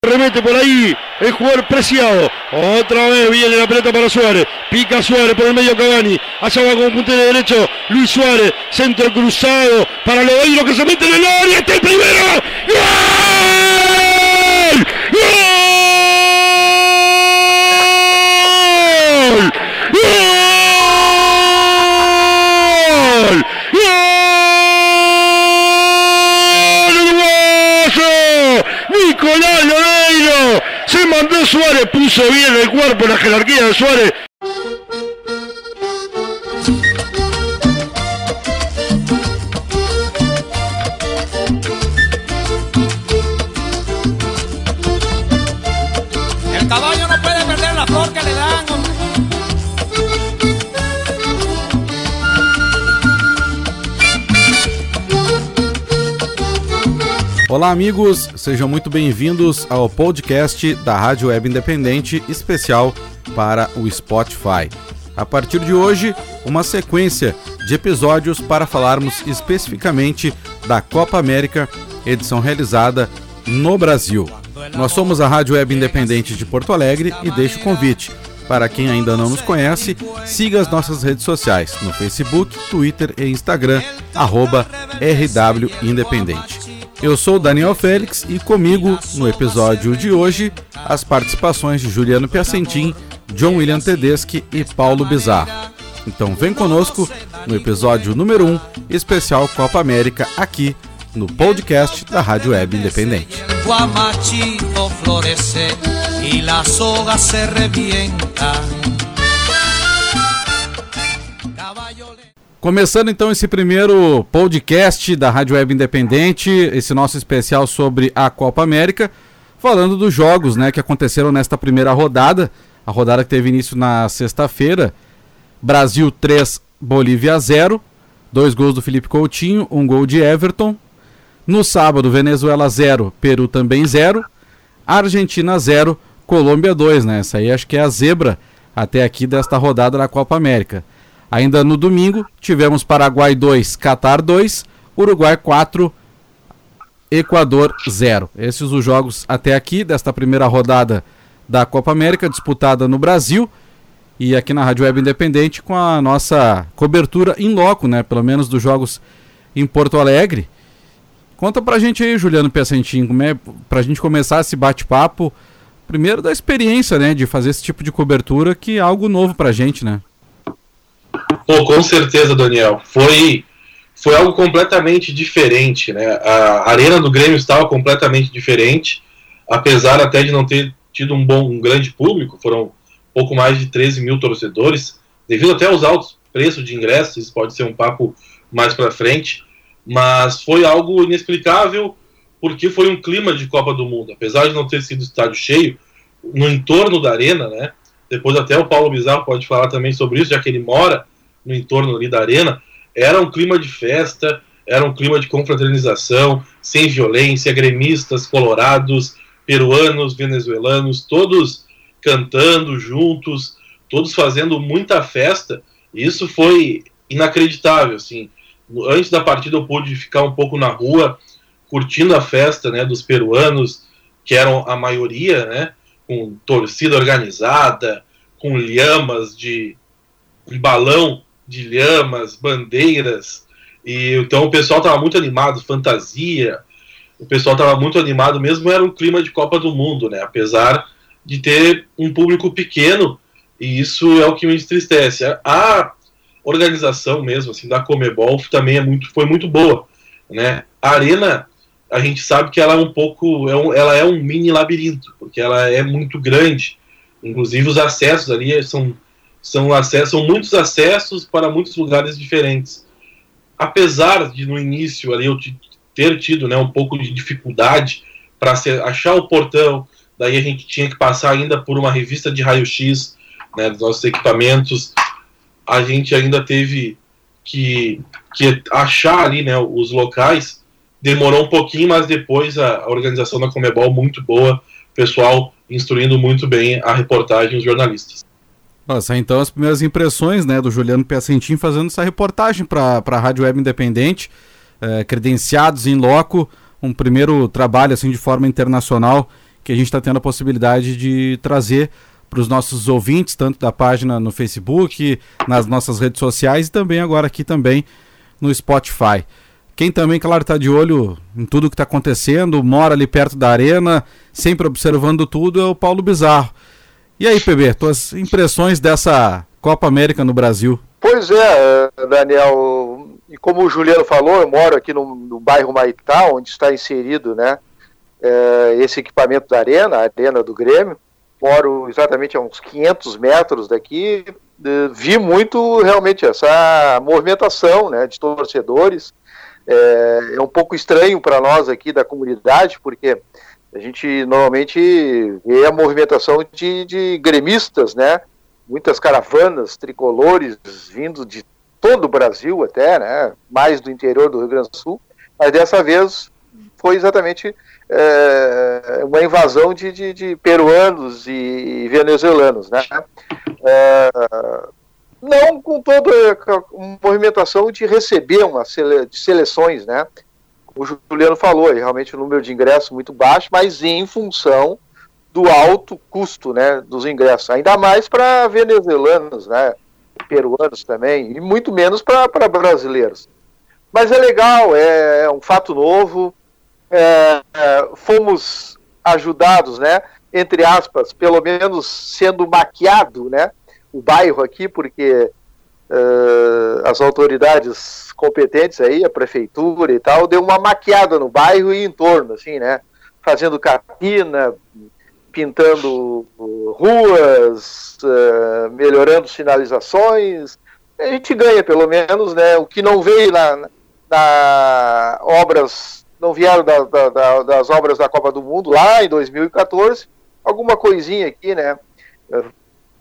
Remete por ahí el jugador preciado. Otra vez viene la pelota para Suárez. Pica Suárez por el medio Cavani. Allá va con puntero derecho. Luis Suárez. Centro cruzado para Lodeiro que se mete en el área. Está el primero. ¡Gol! Suárez, puso bien el cuerpo, la jerarquía de Suárez. Olá, amigos, sejam muito bem-vindos ao podcast da Rádio Web Independente especial para o Spotify. A partir de hoje, uma sequência de episódios para falarmos especificamente da Copa América, edição realizada no Brasil. Nós somos a Rádio Web Independente de Porto Alegre e deixo o convite. Para quem ainda não nos conhece, siga as nossas redes sociais no Facebook, Twitter e Instagram, arroba RW Independente. Eu sou Daniel Félix e comigo, no episódio de hoje, as participações de Juliano Piacentin, John William Tedeschi e Paulo Bizarro. Então vem conosco no episódio número 1, especial Copa América, aqui no podcast da Rádio Web Independente. Começando então esse primeiro podcast da Rádio Web Independente, esse nosso especial sobre a Copa América, falando dos jogos né, que aconteceram nesta primeira rodada, a rodada que teve início na sexta-feira. Brasil 3, Bolívia 0, dois gols do Felipe Coutinho, um gol de Everton. No sábado, Venezuela 0, Peru também 0, Argentina 0, Colômbia 2, né? Essa aí acho que é a zebra até aqui desta rodada da Copa América. Ainda no domingo, tivemos Paraguai 2, Catar 2, Uruguai 4, Equador 0. Esses os jogos até aqui desta primeira rodada da Copa América, disputada no Brasil e aqui na Rádio Web Independente com a nossa cobertura em loco, né? Pelo menos dos jogos em Porto Alegre. Conta pra gente aí, Juliano Piacentin, como é pra gente começar esse bate-papo, primeiro da experiência, né, de fazer esse tipo de cobertura, que é algo novo pra gente, né? Pô, com certeza, Daniel. Foi, foi algo completamente diferente, né? A arena do Grêmio estava completamente diferente, apesar até de não ter tido um bom, um grande público, foram pouco mais de 13 mil torcedores, devido até aos altos preços de ingressos, isso pode ser um papo mais para frente, mas foi algo inexplicável porque foi um clima de Copa do Mundo, apesar de não ter sido estádio cheio, no entorno da arena, né? Depois até o Paulo Bizarro pode falar também sobre isso, já que ele mora no entorno ali da arena, era um clima de festa, era um clima de confraternização, sem violência, gremistas, colorados, peruanos, venezuelanos, todos cantando juntos, todos fazendo muita festa. Isso foi inacreditável, assim. Antes da partida eu pude ficar um pouco na rua, curtindo a festa, né, dos peruanos, que eram a maioria, né, com torcida organizada, com lhamas de um balão de lhamas, bandeiras. E então o pessoal estava muito animado, fantasia. O pessoal estava muito animado, mesmo era um clima de Copa do Mundo, né? Apesar de ter um público pequeno, e isso é o que me entristece. A organização mesmo, assim, da Comebol também é muito, foi muito boa, né? A arena, a gente sabe que ela é um pouco, é um, ela é um mini labirinto, porque ela é muito grande. Inclusive os acessos ali são são, acessos, são muitos acessos para muitos lugares diferentes. Apesar de no início ali eu ter tido né, um pouco de dificuldade para achar o portão, daí a gente tinha que passar ainda por uma revista de raio-x né, dos nossos equipamentos, a gente ainda teve que, que achar ali né, os locais, demorou um pouquinho, mas depois a, a organização da Comebol muito boa, pessoal instruindo muito bem a reportagem os jornalistas. Nossa, então as primeiras impressões né, do Juliano Piacentin fazendo essa reportagem para a Rádio Web eh, credenciados em loco, um primeiro trabalho assim de forma internacional que a gente está tendo a possibilidade de trazer para os nossos ouvintes, tanto da página no Facebook, nas nossas redes sociais e também agora aqui também no Spotify. Quem também, claro, está de olho em tudo que está acontecendo, mora ali perto da arena, sempre observando tudo, é o Paulo Bizarro. E aí, PB, tuas impressões dessa Copa América no Brasil? Pois é, Daniel, e como o Juliano falou, eu moro aqui no, no bairro Maitá, onde está inserido né, é, esse equipamento da arena, a arena do Grêmio. Moro exatamente a uns 500 metros daqui, vi muito realmente essa movimentação né, de torcedores. É, é um pouco estranho para nós aqui da comunidade, porque a gente normalmente vê a movimentação de, de gremistas, né? Muitas caravanas tricolores vindo de todo o Brasil até, né? Mais do interior do Rio Grande do Sul. Mas dessa vez foi exatamente é, uma invasão de, de, de, peruanos e venezuelanos, né? É, não com toda uma movimentação de receber uma sele, de seleções, né? O Juliano falou, realmente o número de ingressos muito baixo, mas em função do alto custo, né, dos ingressos, ainda mais para venezuelanos, né, peruanos também, e muito menos para brasileiros. Mas é legal, é, é um fato novo, é, é, fomos ajudados, né, entre aspas, pelo menos sendo maquiado, né, o bairro aqui, porque uh, as autoridades competentes aí, a prefeitura e tal, deu uma maquiada no bairro e em torno, assim, né, fazendo capina, pintando ruas, uh, melhorando sinalizações, a gente ganha pelo menos, né, o que não veio na, na obras não vieram da, da, da, das obras da Copa do Mundo lá em 2014, alguma coisinha aqui, né?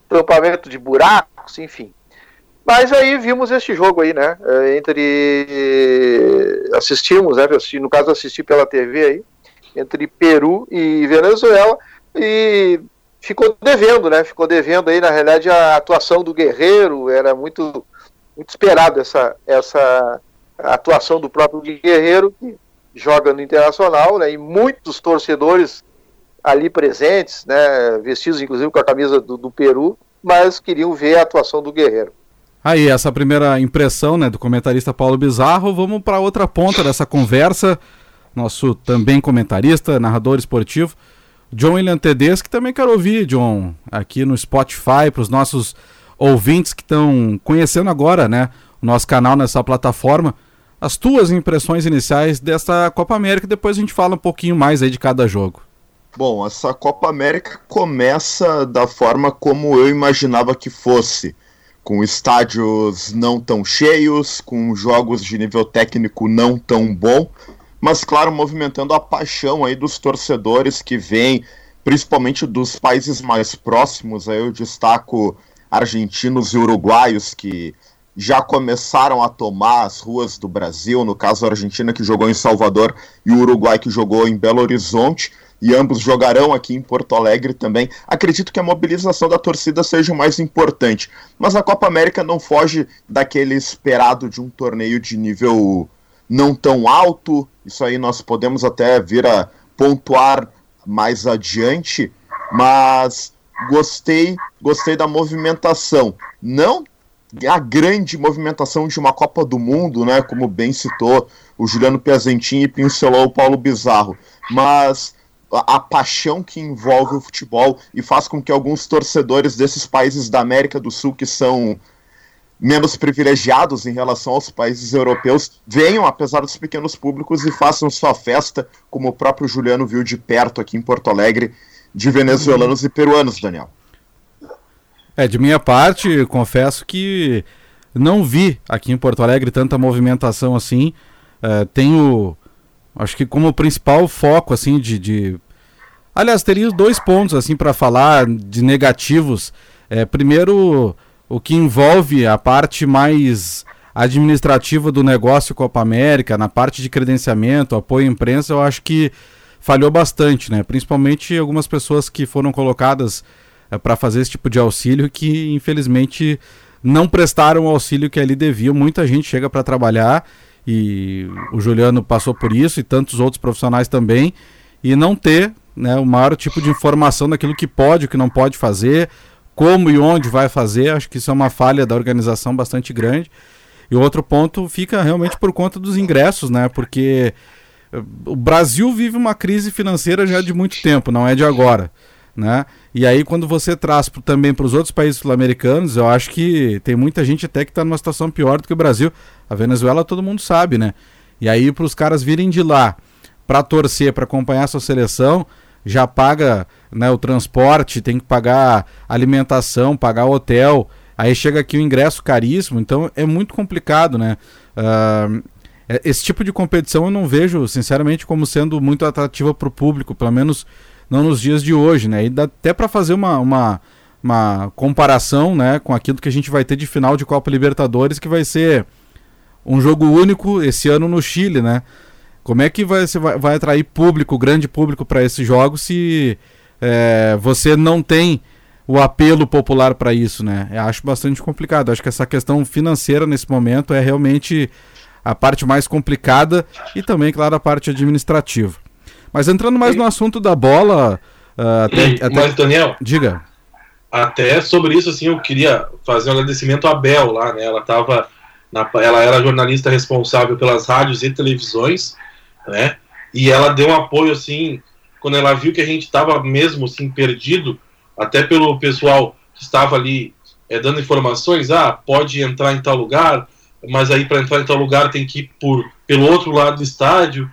Tampamento de buracos, enfim. Mas aí vimos este jogo aí, né? É, entre. Assistimos, né? No caso, assisti pela TV aí, entre Peru e Venezuela, e ficou devendo, né? Ficou devendo aí, na realidade, a atuação do Guerreiro, era muito, muito esperado essa, essa atuação do próprio Guerreiro, que joga no Internacional, né, e muitos torcedores ali presentes, né, vestidos inclusive com a camisa do, do Peru, mas queriam ver a atuação do Guerreiro. Aí, essa primeira impressão né, do comentarista Paulo Bizarro, vamos para outra ponta dessa conversa. Nosso também comentarista, narrador esportivo, John William Tedes, que também quero ouvir, John, aqui no Spotify, para os nossos ouvintes que estão conhecendo agora né, o nosso canal nessa plataforma as tuas impressões iniciais dessa Copa América, depois a gente fala um pouquinho mais aí de cada jogo. Bom, essa Copa América começa da forma como eu imaginava que fosse, com estádios não tão cheios, com jogos de nível técnico não tão bom, mas claro, movimentando a paixão aí dos torcedores que vêm, principalmente dos países mais próximos, aí eu destaco argentinos e uruguaios que já começaram a tomar as ruas do Brasil, no caso a Argentina que jogou em Salvador e o Uruguai que jogou em Belo Horizonte, e ambos jogarão aqui em Porto Alegre também. Acredito que a mobilização da torcida seja o mais importante, mas a Copa América não foge daquele esperado de um torneio de nível não tão alto. Isso aí nós podemos até vir a pontuar mais adiante, mas gostei, gostei da movimentação. Não a grande movimentação de uma Copa do Mundo, né, como bem citou o Juliano Piazentin e pincelou o Paulo Bizarro, mas a, paixão que envolve o futebol e faz com que alguns torcedores desses países da América do Sul que são menos privilegiados em relação aos países europeus venham, apesar dos pequenos públicos, e façam sua festa, como o próprio Juliano viu de perto aqui em Porto Alegre, de venezuelanos e peruanos, Daniel. É, de minha parte, confesso que não vi aqui em Porto Alegre tanta movimentação assim. É, tenho, acho que como principal foco assim de, de... aliás teria dois pontos assim para falar de negativos. É, primeiro, o que envolve a parte mais administrativa do negócio Copa América, na parte de credenciamento, apoio à imprensa, eu acho que falhou bastante, né? Principalmente algumas pessoas que foram colocadas é, para fazer esse tipo de auxílio que infelizmente não prestaram o auxílio que ali deviam. Muita gente chega para trabalhar e o Juliano passou por isso e tantos outros profissionais também e não ter né, o maior tipo de informação daquilo que pode, o que não pode fazer, como e onde vai fazer. Acho que isso é uma falha da organização bastante grande. E outro ponto fica realmente por conta dos ingressos, né? Porque eh, o Brasil vive uma crise financeira já de muito tempo, não é de agora. Né? E aí, quando você traz pro, também para os outros países sul-americanos, eu acho que tem muita gente até que está numa situação pior do que o Brasil. A Venezuela todo mundo sabe, né? E aí, para os caras virem de lá para torcer, para acompanhar a sua seleção, já paga né, o transporte, tem que pagar alimentação, pagar hotel. Aí chega aqui o ingresso caríssimo, então é muito complicado, né? Uh, esse tipo de competição eu não vejo, sinceramente, como sendo muito atrativa para o público, pelo menos não nos dias de hoje, né? E dá até para fazer uma, uma, uma comparação, né, com aquilo que a gente vai ter de final de Copa Libertadores, que vai ser um jogo único esse ano no Chile, né? Como é que vai, vai, vai atrair público, grande público para esse jogo se é, você não tem o apelo popular para isso, né? Eu acho bastante complicado. Acho que essa questão financeira nesse momento é realmente a parte mais complicada e também, claro, a parte administrativa. Mas entrando mais no assunto da bola, uh, até, até... Mas, Daniel, diga. Até sobre isso, assim, eu queria fazer um agradecimento à Bel lá, né? Ela tava na, ela era jornalista responsável pelas rádios e televisões, né? E ela deu um apoio, assim, quando ela viu que a gente estava mesmo, assim, perdido, até pelo pessoal que estava ali é, dando informações, ah, pode entrar em tal lugar, mas aí para entrar em tal lugar tem que ir por, pelo outro lado do estádio.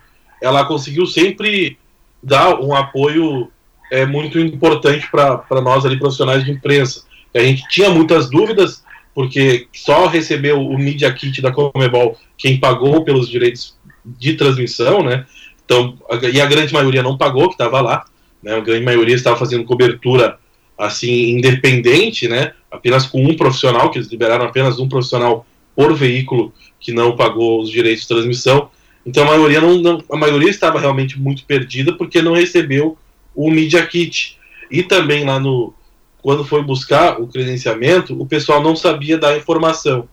Ela conseguiu sempre dar um apoio é, muito importante para nós ali profissionais de imprensa. A gente tinha muitas dúvidas, porque só recebeu o Media Kit da Comebol quem pagou pelos direitos de transmissão, né? Então, e a grande maioria não pagou, que estava lá, né? A grande maioria estava fazendo cobertura assim independente, né? Apenas com um profissional, que eles liberaram apenas um profissional por veículo que não pagou os direitos de transmissão. Então a maioria não, não a maioria estava realmente muito perdida porque não recebeu o Media Kit. E também lá no quando foi buscar o credenciamento, o pessoal não sabia da informação,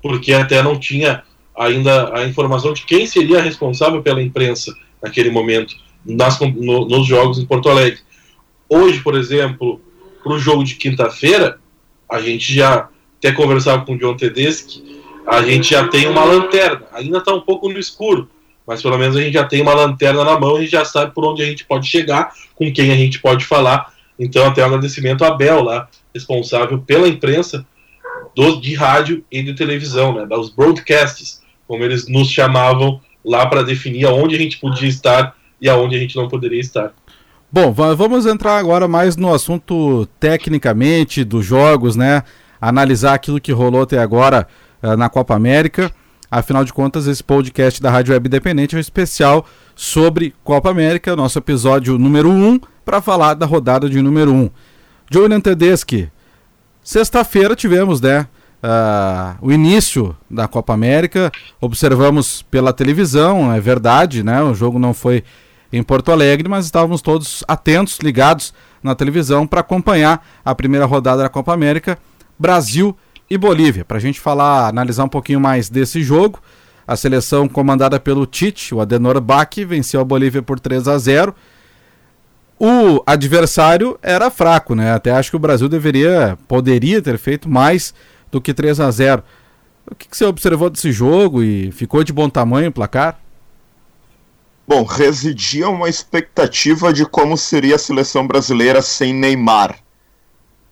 porque até não tinha ainda a informação de quem seria responsável pela imprensa naquele momento nas, no, nos jogos em Porto Alegre. Hoje, por exemplo, para o jogo de quinta-feira, a gente já até conversava com o John Tedeschi, a gente já tem uma lanterna. Ainda está um pouco no escuro, mas pelo menos a gente já tem uma lanterna na mão e já sabe por onde a gente pode chegar, com quem a gente pode falar. Então, até um agradecimento a Bel lá, responsável pela imprensa do, de rádio e de televisão, né, dos broadcasts, como eles nos chamavam lá para definir aonde a gente podia estar e aonde a gente não poderia estar. Bom, vamos entrar agora mais no assunto tecnicamente dos jogos, né? Analisar aquilo que rolou até agora uh, na Copa América. Afinal de contas, esse podcast da Rádio Web Independente é um especial sobre Copa América, nosso episódio número 1, um, para falar da rodada de número 1. Um. Julian Tedeschi, sexta-feira tivemos, né? Uh, o início da Copa América, observamos pela televisão, é verdade, né? O jogo não foi em Porto Alegre, mas estávamos todos atentos, ligados na televisão para acompanhar a primeira rodada da Copa América, Brasil e Bolívia. Para a gente falar, analisar um pouquinho mais desse jogo, a seleção comandada pelo Tite, o Adenor Bach, venceu a Bolívia por 3 a 0. O adversário era fraco, né? Até acho que o Brasil deveria, poderia ter feito mais do que 3 a 0. O que, que você observou desse jogo e ficou de bom tamanho o placar? Bom, residia uma expectativa de como seria a seleção brasileira sem Neymar.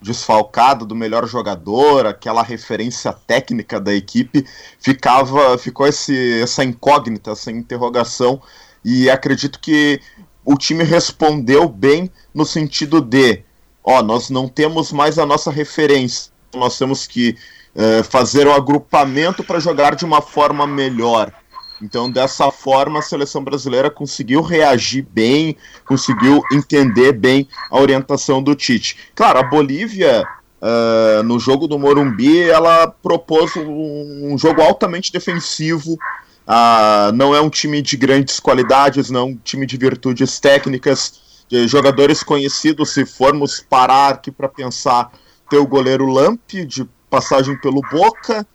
Desfalcado do melhor jogador, aquela referência técnica da equipe, ficava, ficou esse, essa incógnita, essa interrogação, e acredito que o time respondeu bem no sentido de, ó, nós não temos mais a nossa referência, nós temos que uh, fazer o agrupamento para jogar de uma forma melhor. Então, dessa forma, a seleção brasileira conseguiu reagir bem, conseguiu entender bem a orientação do Tite. Claro, a Bolívia, uh, no jogo do Morumbi, ela propôs um, um jogo altamente defensivo. Uh, não é um time de grandes qualidades, não é um time de virtudes técnicas, de jogadores conhecidos. Se formos parar aqui para pensar, ter o goleiro Lamp, de passagem pelo Boca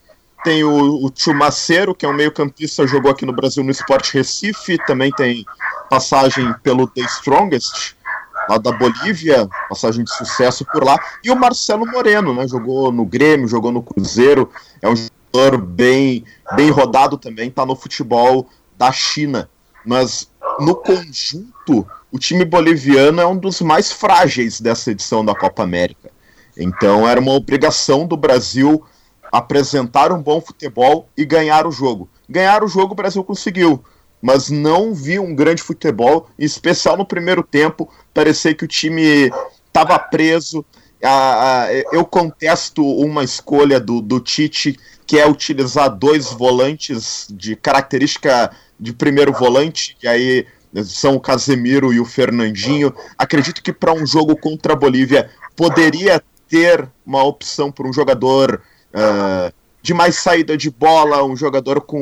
tem o, o Chumaceiro, que é um meio-campista, jogou aqui no Brasil no Sport Recife, também tem passagem pelo The Strongest. lá da Bolívia, passagem de sucesso por lá, e o Marcelo Moreno, né? Jogou no Grêmio, jogou no Cruzeiro, é um jogador bem, bem rodado também, tá no futebol da China. Mas no conjunto, o time boliviano é um dos mais frágeis dessa edição da Copa América. Então era uma obrigação do Brasil apresentar um bom futebol e ganhar o jogo. Ganhar o jogo o Brasil conseguiu, mas não vi um grande futebol, em especial no primeiro tempo. Parecia que o time estava preso. eu contesto uma escolha do, do Tite, que é utilizar dois volantes de característica de primeiro volante, e aí são o Casemiro e o Fernandinho. Acredito que para um jogo contra a Bolívia poderia ter uma opção por um jogador uh, de mais saída de bola, um jogador com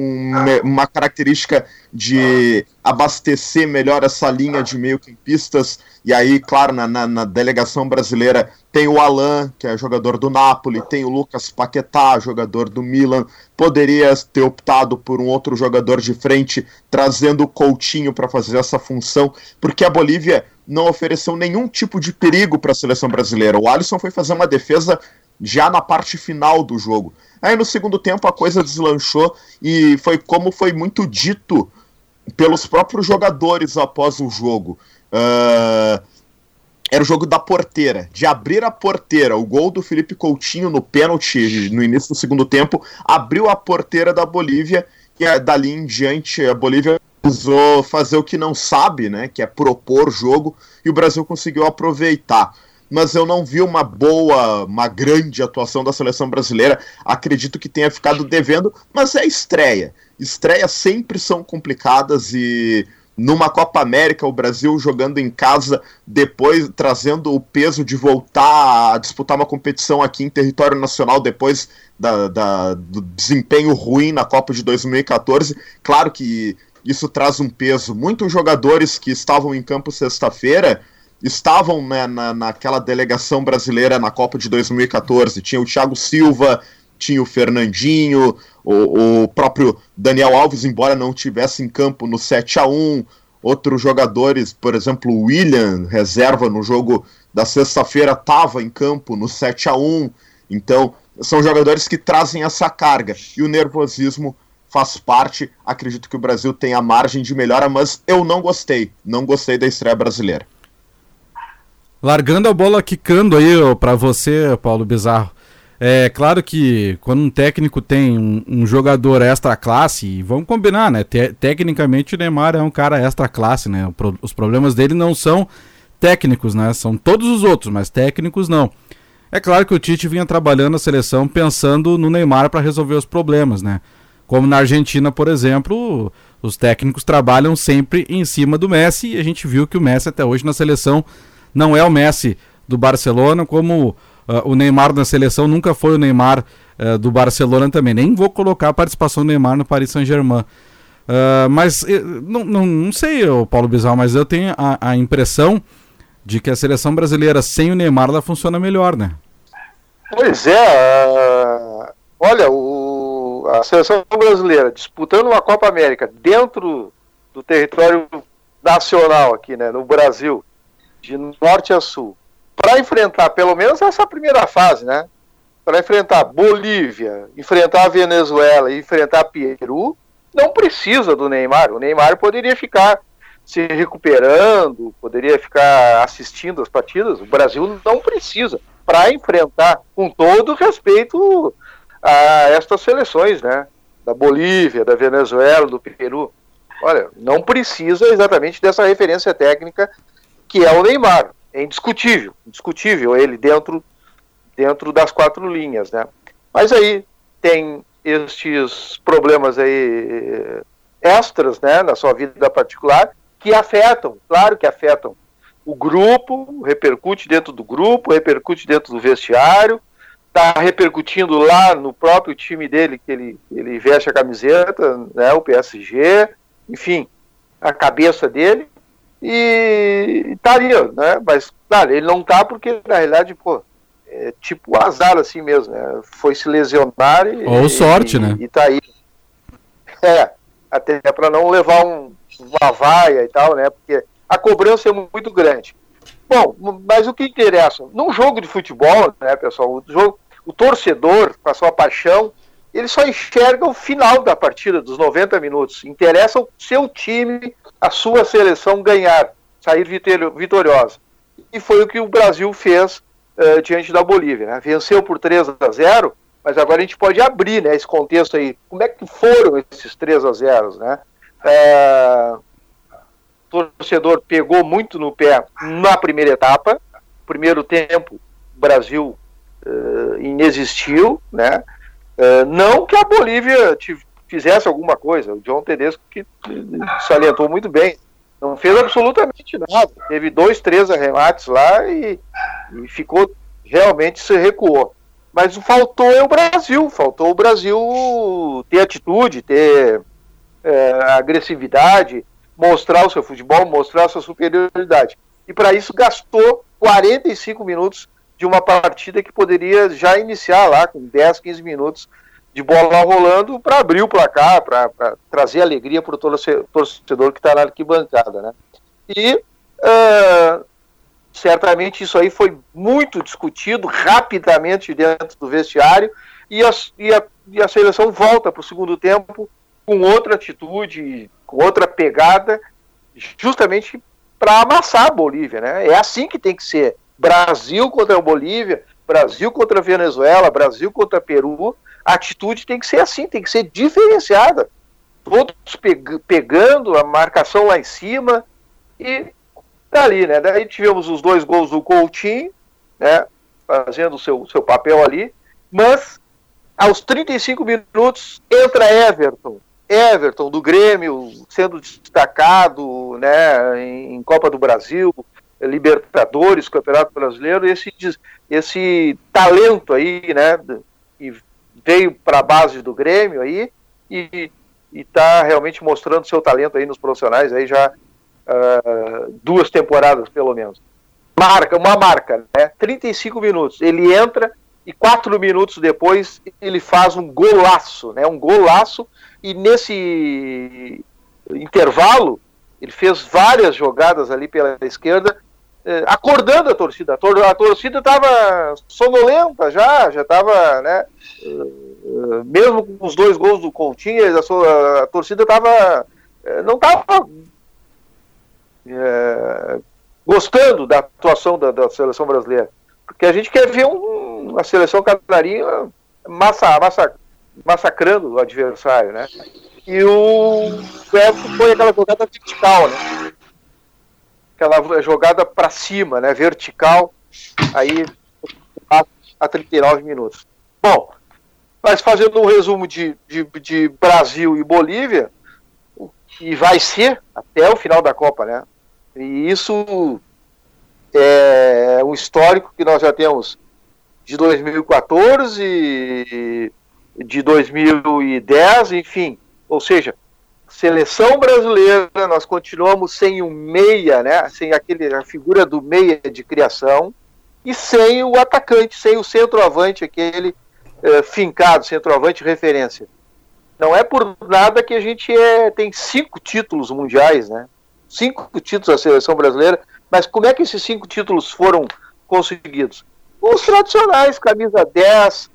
uma característica de abastecer melhor essa linha de meio-campistas. E aí, claro, na, na, na, delegação brasileira tem o Alan, que é jogador do Napoli, tem o Lucas Paquetá, jogador do Milan. Poderia ter optado por um outro jogador de frente, trazendo o Coutinho para fazer essa função, porque a Bolívia não ofereceu nenhum tipo de perigo para a seleção brasileira. O Alisson foi fazer uma defesa já na parte final do jogo. Aí no segundo tempo a coisa deslanchou e foi como foi muito dito pelos próprios jogadores após o jogo. Uh, era o jogo da porteira, de abrir a porteira. O gol do Felipe Coutinho no pênalti no início do segundo tempo abriu a porteira da Bolívia e dali em diante a Bolívia precisou fazer o que não sabe, né, que é propor jogo, e o Brasil conseguiu aproveitar. Mas eu não vi uma boa, uma grande atuação da seleção brasileira. Acredito que tenha ficado devendo, mas é estreia. Estreias sempre são complicadas e numa Copa América, o Brasil jogando em casa, depois trazendo o peso de voltar a disputar uma competição aqui em território nacional depois da, da, do desempenho ruim na Copa de 2014. Claro que isso traz um peso. Muitos jogadores que estavam em campo sexta-feira estavam né, na, naquela delegação brasileira na Copa de 2014. Tinha o Thiago Silva, tinha o Fernandinho, o, o próprio Daniel Alves, embora não tivesse em campo no 7 a 1 Outros jogadores, por exemplo, o William, reserva no jogo da sexta-feira, estava em campo no 7 a 1 Então, são jogadores que trazem essa carga. E o nervosismo faz parte. Acredito que o Brasil tem a margem de melhora, mas eu não gostei. Não gostei da estreia brasileira. Largando a bola quicando aí para você, Paulo Bizarro. É claro que quando um técnico tem um, um jogador extra classe, vamos combinar, né? Te tecnicamente o Neymar é um cara extra classe, né? Pro os problemas dele não são técnicos, né? São todos os outros, mas técnicos não. É claro que o Tite vinha trabalhando a seleção pensando no Neymar para resolver os problemas, né? Como na Argentina, por exemplo, os técnicos trabalham sempre em cima do Messi e a gente viu que o Messi até hoje na seleção não é o Messi do Barcelona, como uh, o Neymar na seleção nunca foi o Neymar uh, do Barcelona também. Nem vou colocar a participação do Neymar no Paris Saint-Germain. Uh, mas não, não, não sei, Paulo Bizarro, mas eu tenho a, a, impressão de que a seleção brasileira sem o Neymar ela funciona melhor, né? Pois é. olha, o a seleção brasileira disputando uma Copa América dentro do território nacional aqui, né, no Brasil, de norte a sul, para enfrentar pelo menos essa primeira fase, né? Para enfrentar Bolívia, enfrentar a Venezuela e enfrentar Peru, não precisa do Neymar. O Neymar poderia ficar se recuperando, poderia ficar assistindo as partidas. O Brasil não precisa para enfrentar, com todo respeito a estas seleções, né? Da Bolívia, da Venezuela, do Peru. Olha, não precisa exatamente dessa referência técnica que é o Neymar. É indiscutível, indiscutível ele dentro, dentro das quatro linhas, né? Mas aí tem estes problemas aí extras, né, na sua vida particular, que afetam, claro que afetam o grupo, repercute dentro do grupo, repercute dentro do vestiário, está repercutindo lá no próprio time dele, que ele, ele veste a camiseta, né, o PSG, enfim, a cabeça dele, e estaria, né, mas, claro, ele não tá porque, na realidade, pô, é tipo azar assim mesmo, né, foi se lesionar e... Ou sorte, e, né? E tá aí. É, até para não levar um, uma vaia e tal, né, porque a cobrança é muito grande. Bom, mas o que interessa? Num jogo de futebol, né, pessoal, o, jogo, o torcedor, com a sua paixão, ele só enxerga o final da partida, dos 90 minutos. Interessa o seu time, a sua seleção ganhar, sair vitoriosa. E foi o que o Brasil fez uh, diante da Bolívia. Né? Venceu por 3 a 0 mas agora a gente pode abrir né, esse contexto aí. Como é que foram esses 3 a 0 né? É, o torcedor pegou muito no pé na primeira etapa. Primeiro tempo, o Brasil uh, inexistiu, né? Uh, não que a Bolívia fizesse alguma coisa. O John Tedesco que salientou muito bem. Não fez absolutamente nada. Teve dois, três arremates lá e, e ficou realmente se recuou. Mas faltou é o Brasil, faltou o Brasil ter atitude, ter é, agressividade, mostrar o seu futebol, mostrar a sua superioridade. E para isso gastou 45 minutos de uma partida que poderia já iniciar lá com 10, 15 minutos de bola rolando para abrir o placar, para trazer alegria para o torcedor que está na arquibancada. Né? E uh, certamente isso aí foi muito discutido rapidamente dentro do vestiário e a, e a, e a seleção volta para o segundo tempo com outra atitude, com outra pegada, justamente para amassar a Bolívia. Né? É assim que tem que ser. Brasil contra a Bolívia, Brasil contra a Venezuela, Brasil contra Peru, a atitude tem que ser assim, tem que ser diferenciada. Todos pegando a marcação lá em cima e dali, né? Daí tivemos os dois gols do Coutinho, né? Fazendo o seu, seu papel ali, mas aos 35 minutos entra Everton. Everton do Grêmio sendo destacado né, em Copa do Brasil, Libertadores, Campeonato Brasileiro, esse, esse talento aí, né, que veio para a base do Grêmio aí e está realmente mostrando seu talento aí nos profissionais aí já uh, duas temporadas pelo menos. Marca, uma marca, né? 35 minutos. Ele entra e quatro minutos depois ele faz um golaço, né? Um golaço e nesse intervalo ele fez várias jogadas ali pela esquerda acordando a torcida. A, tor a torcida estava sonolenta já, já estava, né? Uh, mesmo com os dois gols do Coutinho, a, a torcida estava. não estava gostando da atuação da, da, seleção brasileira. Porque a gente quer ver um, uma seleção canarinha massa, massa, massacrando o adversário, né? E o Everton foi aquela jogada vertical, né? Aquela jogada para cima, né, vertical, aí a 39 minutos. Bom, mas fazendo um resumo de, de, de Brasil e Bolívia, e vai ser até o final da Copa, né? E isso é um histórico que nós já temos de 2014, de 2010, enfim. Ou seja, seleção brasileira, nós continuamos sem o meia, né? Sem aquele, a figura do meia de criação e sem o atacante, sem o centroavante, aquele é, fincado, centroavante referência. Não é por nada que a gente é, tem cinco títulos mundiais, né? Cinco títulos da seleção brasileira, mas como é que esses cinco títulos foram conseguidos? Os tradicionais, camisa 10,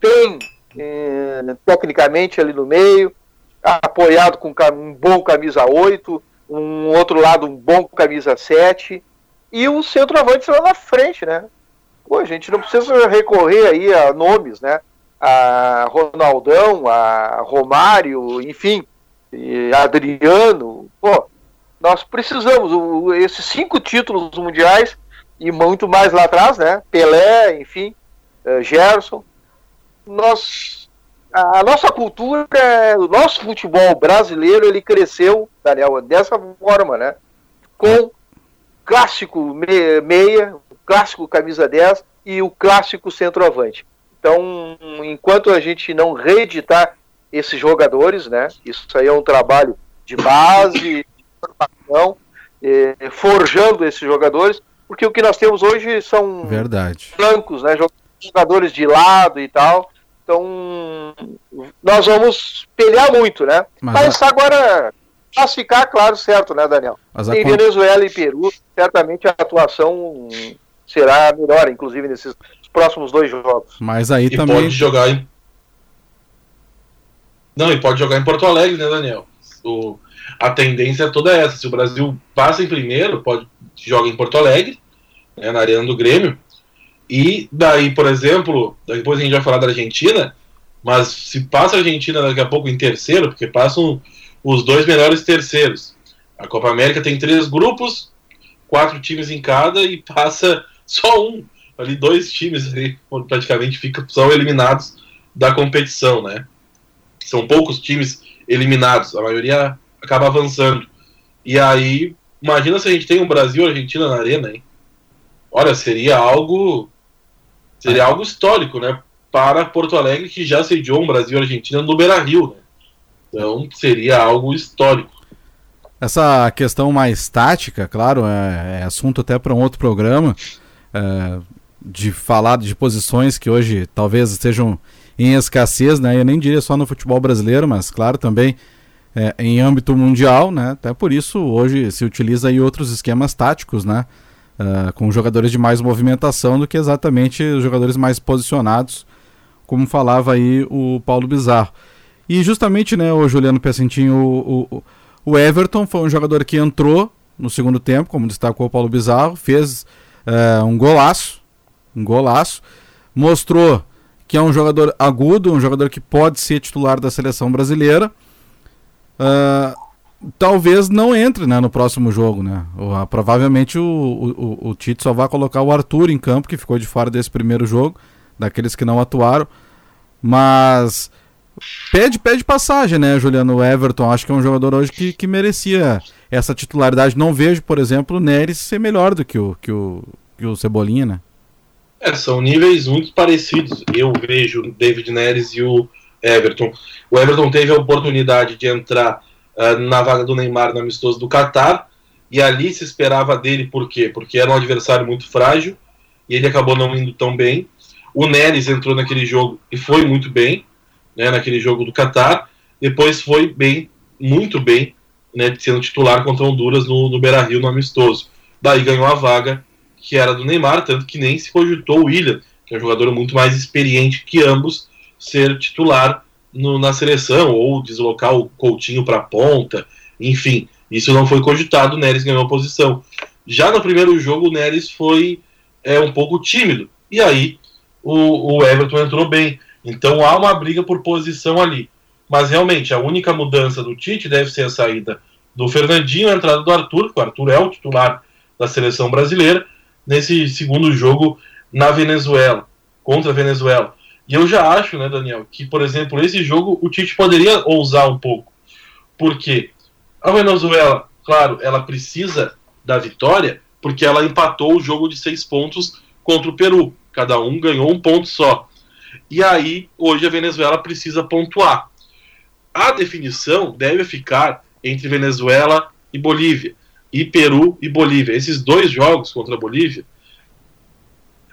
tem é, tecnicamente ali no meio, apoiado com um bom camisa 8, um outro lado um bom camisa 7, e o centroavante lá na frente, né? Pô, a gente não precisa recorrer aí a nomes, né? A Ronaldão, a Romário, enfim, Adriano. Pô, nós precisamos, o, esses cinco títulos mundiais e muito mais lá atrás, né? Pelé, enfim, uh, Gerson. Nós a nossa cultura, o nosso futebol brasileiro, ele cresceu, Daniel, dessa forma, né? Com clássico meia, clássico camisa 10 e o clássico centroavante. Então, enquanto a gente não reeditar esses jogadores, né? Isso aí é um trabalho de base, de formação, eh, forjando esses jogadores, porque o que nós temos hoje são Verdade. flancos, né? Jogadores de lado e tal. Então, nós vamos pelear muito, né? Mas, Mas agora, classificar, claro, certo, né, Daniel? Mas Em a- Venezuela e Peru, certamente a atuação será melhor, inclusive nesses próximos dois jogos. Mas aí E também. pode jogar em. Não, e pode jogar em Porto Alegre, né, Daniel? O... A tendência é toda essa. Se o Brasil passa em primeiro, pode joga em Porto Alegre, né, na arena do Grêmio. E daí, por exemplo, depois a gente vai falar da Argentina, mas se passa a Argentina daqui a pouco em terceiro, porque passam os dois melhores terceiros. A Copa América tem três grupos, quatro times em cada e passa só um. Ali dois times ali praticamente ficam são eliminados da competição, né? São poucos times eliminados, a maioria acaba avançando. E aí, imagina se a gente tem um Brasil e Argentina na arena, hein? Olha, seria algo seria algo histórico, né? Para Porto Alegre que já sediou um Brasil e Argentina no Beira-Rio, né? Então, seria algo histórico. Essa questão mais tática, claro, é, é assunto até para um outro programa, é, de falar de posições que hoje talvez estejam em escassez, né? Eu nem diria só no futebol brasileiro, mas claro também é, em âmbito mundial, né? Até por isso hoje se utiliza aí outros esquemas táticos, né? É, com jogadores de mais movimentação do que exatamente os jogadores mais posicionados, como falava aí o Paulo Bizarro. E justamente, né, o Juliano Pecentinho, o, o, o Everton foi um jogador que entrou no segundo tempo, como destacou o Paulo Bizarro, fez é, um golaço, um golaço, mostrou que é um jogador agudo, um jogador que pode ser titular da seleção brasileira. Ah, talvez não entre né, no próximo jogo. Né? O- provavelmente o, o, o- o Tite só vai colocar o Arthur em campo, que ficou de fora desse primeiro jogo, daqueles que não atuaram. Mas pede, pede passagem, né, Juliano? O Everton, acho que é um jogador hoje que, que merecia essa titularidade. Não vejo, por exemplo, o Neres ser melhor do que o, que o, que o Cebolinha, né? É, são níveis muito parecidos. Eu vejo o David Neres e o Everton. O Everton teve a oportunidade de entrar ah, na vaga do Neymar no amistoso do Catar, e ali se esperava dele, por quê? Porque era um adversário muito frágil, e ele acabou não indo tão bem. O Neres entrou naquele jogo e foi muito bem, né, naquele jogo do Catar, depois foi bem, muito bem, né, sendo titular contra Honduras no, no Beira-Rio, no amistoso. Daí ganhou a vaga que era do Neymar, tanto que nem se cogitou o William, que é um jogador muito mais experiente que ambos, ser titular no- na seleção, ou deslocar o Coutinho para a ponta, enfim, isso não foi cogitado, o Neres ganhou a posição. Já no primeiro jogo, o Neres foi é, um pouco tímido, e aí o, o Everton entrou bem. Então há uma briga por posição ali. Mas realmente, a única mudança do Tite deve ser a saída do Fernandinho, a entrada do Arthur, que o Arthur é o titular da seleção brasileira, nesse segundo jogo na Venezuela, contra a Venezuela. E eu já acho, né, Daniel, que, por exemplo, esse jogo o Tite poderia ousar um pouco. Porque a Venezuela, claro, ela precisa da vitória, porque ela empatou o jogo de seis pontos contra o Peru. Cada um ganhou um ponto só. E aí, hoje a Venezuela precisa pontuar. A definição deve ficar entre Venezuela e Bolívia, e Peru e Bolívia. Esses dois jogos contra a Bolívia,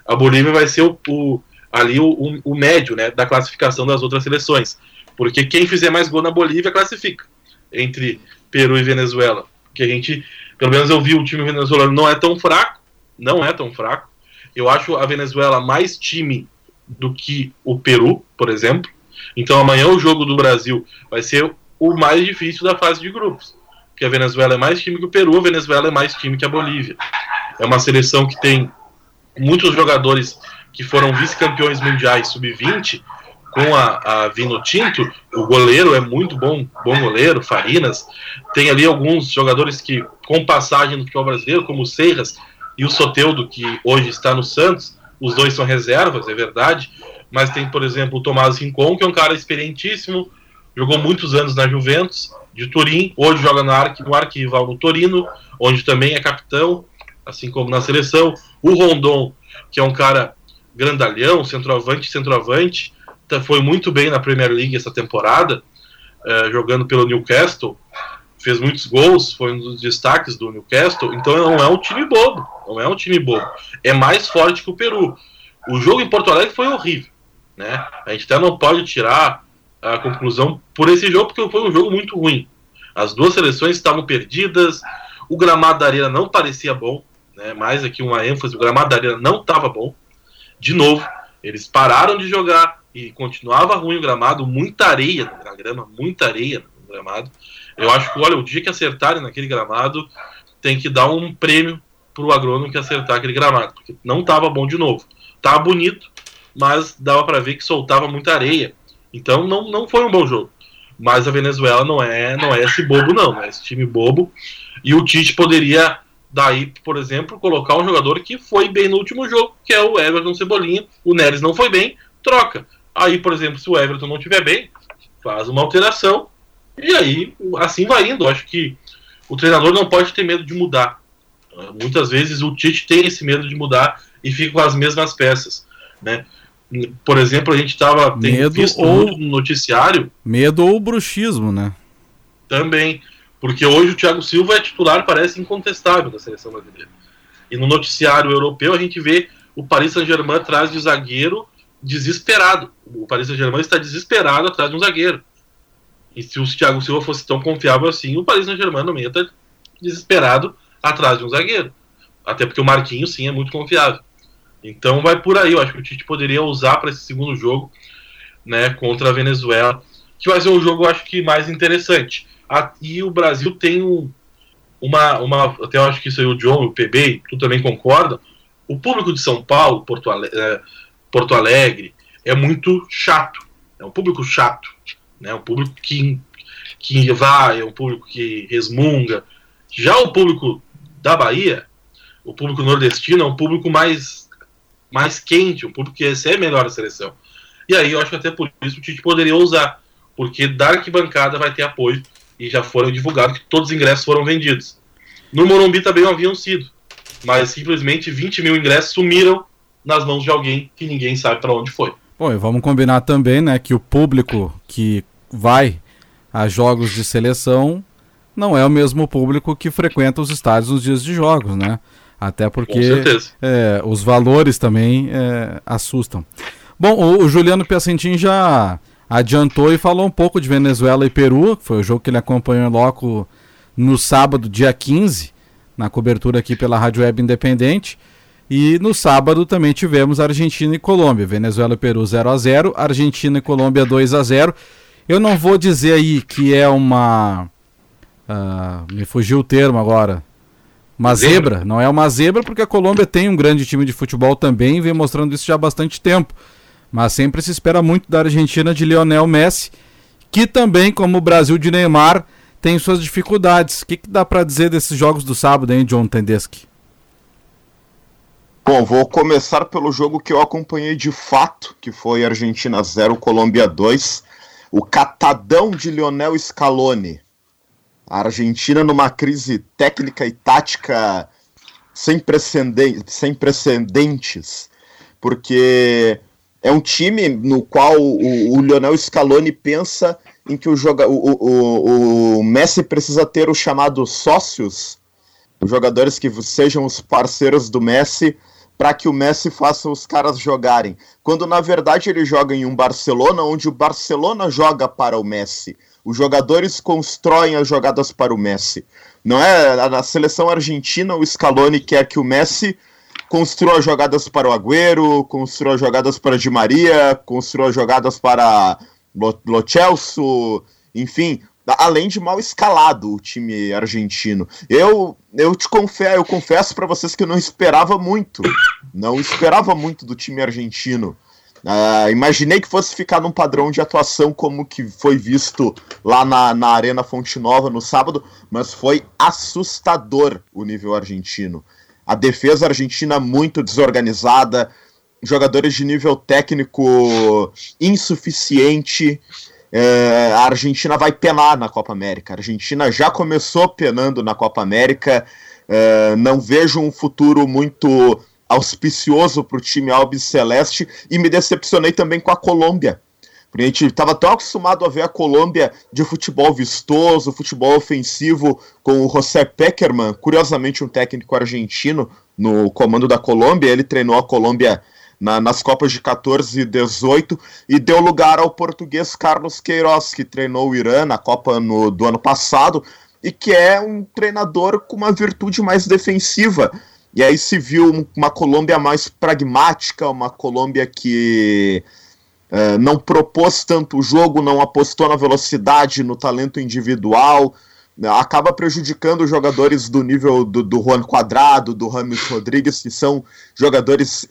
a Bolívia vai ser o, o- ali o, o- o médio né, da classificação das outras seleções. Porque quem fizer mais gol na Bolívia classifica entre Peru e Venezuela. Porque a gente, pelo menos eu vi o time venezuelano não é tão fraco, não é tão fraco. Eu acho a Venezuela mais time do que o Peru, por exemplo. Então amanhã o jogo do Brasil vai ser o mais difícil da fase de grupos. Porque a Venezuela é mais time que o Peru, a Venezuela é mais time que a Bolívia. É uma seleção que tem muitos jogadores que foram vice-campeões mundiais sub-20 com a, a Vino Tinto, o goleiro é muito bom, bom goleiro, Farinas. Tem ali alguns jogadores que, com passagem no futebol brasileiro, como o Seiras e o Soteudo, que hoje está no Santos, os dois são reservas, é verdade. Mas tem, por exemplo, o Tomás Rincon, que é um cara experientíssimo, jogou muitos anos na Juventus, de Turim, hoje joga no, no arquival no Torino, onde também é capitão, assim como na seleção. O Rondon, que é um cara grandalhão, centroavante, centroavante, tá- foi muito bem na Premier League essa temporada, eh, jogando pelo Newcastle, fez muitos gols, foi um dos destaques do Newcastle, então não é um time bobo, não é um time bobo, é mais forte que o Peru. O jogo em Porto Alegre foi horrível, né? A gente até não pode tirar a conclusão por esse jogo, porque foi um jogo muito ruim. As duas seleções estavam perdidas, o gramado da arena não parecia bom, né? mais aqui uma ênfase, o gramado da arena não estava bom. De novo, eles pararam de jogar e continuava ruim o gramado, muita areia na grama, muita areia no gramado. Eu acho que, olha, o dia que acertarem naquele gramado, tem que dar um prêmio para o agrônomo que acertar aquele gramado, porque não estava bom de novo. Tava bonito, mas dava para ver que soltava muita areia. Então não, não foi um bom jogo. Mas a Venezuela não é não é esse bobo não, não é esse time bobo. E o Tite poderia daí, por exemplo, colocar um jogador que foi bem no último jogo, que é o Everton Cebolinha. O Neres não foi bem, troca. Aí, por exemplo, se o Everton não estiver bem, faz uma alteração e aí assim vai indo. Eu acho que o treinador não pode ter medo de mudar. Muitas vezes o Tite tem esse medo de mudar e fica com as mesmas peças, né? Por exemplo, a gente estava visto ou, no noticiário. Medo ou bruxismo, né? Também. Porque hoje o Thiago Silva é titular, parece incontestável da seleção brasileira. E no noticiário europeu a gente vê o Paris Saint-Germain atrás de zagueiro desesperado. O Paris Saint-Germain está desesperado atrás de um zagueiro. E se o Thiago Silva fosse tão confiável assim, o Paris Saint-Germain ia estar desesperado atrás de um zagueiro. Até porque o Marquinhos, sim, é muito confiável. Então vai por aí. Eu acho que o Tite poderia usar para esse segundo jogo né, contra a Venezuela, que vai ser um jogo, eu acho que mais interessante. E o Brasil tem um, uma, uma. Até eu acho que isso aí o John, o PB, tu também concorda. O público de São Paulo, Porto Alegre, é, Porto Alegre é muito chato. É um público chato. Né, um público que, que vai, é um público que resmunga. Já o público da Bahia, o público nordestino, é um público mais, mais quente, um público que recebe melhor a seleção. E aí eu acho que até por isso o Tite poderia usar, porque da arquibancada vai ter apoio e já foram divulgados que todos os ingressos foram vendidos. No Morumbi também não haviam sido, mas simplesmente 20 mil ingressos sumiram nas mãos de alguém que ninguém sabe para onde foi. Bom, e vamos combinar também, né, que o público que vai a jogos de seleção não é o mesmo público que frequenta os estádios nos dias de jogos, né? Até porque é, os valores também é, assustam. Bom, o, o Juliano Piacentin já adiantou e falou um pouco de Venezuela e Peru, que foi o jogo que ele acompanhou em loco no sábado, dia 15, na cobertura aqui pela Rádio Web Independente. E no sábado também tivemos Argentina e Colômbia. Venezuela e Peru 0 a 0 Argentina e Colômbia 2 a 0 Eu não vou dizer aí que é uma Uh, me fugiu o termo agora. Uma zebra. zebra. Não é uma zebra porque a Colômbia tem um grande time de futebol também e vem mostrando isso já há bastante tempo. Mas sempre se espera muito da Argentina de Lionel Messi, que também, como o Brasil de Neymar, tem suas dificuldades. O que, que dá para dizer desses jogos do sábado, hein, John Tendeschi? Bom, vou começar pelo jogo que eu acompanhei de fato, que foi Argentina 0, Colômbia 2. O catadão de Lionel Scaloni a Argentina numa crise técnica e tática sem, precedentes, sem precedentes, porque é um time no qual o, o Lionel Scaloni pensa em que o, joga, o, o, o Messi precisa ter os chamados sócios, os jogadores que sejam os parceiros do Messi, para que o Messi faça os caras jogarem. Quando na verdade ele joga em um Barcelona, onde o Barcelona joga para o Messi. Os jogadores constroem as jogadas para o Messi. Não é na seleção argentina o Scaloni quer que o Messi construa jogadas para o Agüero, construa jogadas para Di Maria, construa jogadas para Lo Celso, enfim, além de mal escalado o time argentino. Eu eu te confesso, eu confesso para vocês que eu não esperava muito, não esperava muito do time argentino. Uh, imaginei que fosse ficar num padrão de atuação como que foi visto lá na, na Arena Fonte Nova no sábado, mas foi assustador o nível argentino. A defesa argentina muito desorganizada, jogadores de nível técnico insuficiente. Uh, a Argentina vai penar na Copa América. A Argentina já começou penando na Copa América. Uh, não vejo um futuro muito auspicioso para o time Alves Celeste e me decepcionei também com a Colômbia. Porque a gente estava tão acostumado a ver a Colômbia de futebol vistoso, futebol ofensivo, com o José Peckerman, curiosamente um técnico argentino no comando da Colômbia. Ele treinou a Colômbia na, nas Copas de 14 e 18 e deu lugar ao português Carlos Queiroz, que treinou o Irã na Copa no, do ano passado e que é um treinador com uma virtude mais defensiva. E aí se viu uma Colômbia mais pragmática, uma Colômbia que uh, não propôs tanto o jogo, não apostou na velocidade, no talento individual, acaba prejudicando jogadores do nível do, do Juan Quadrado, do Rames Rodrigues, que são jogadores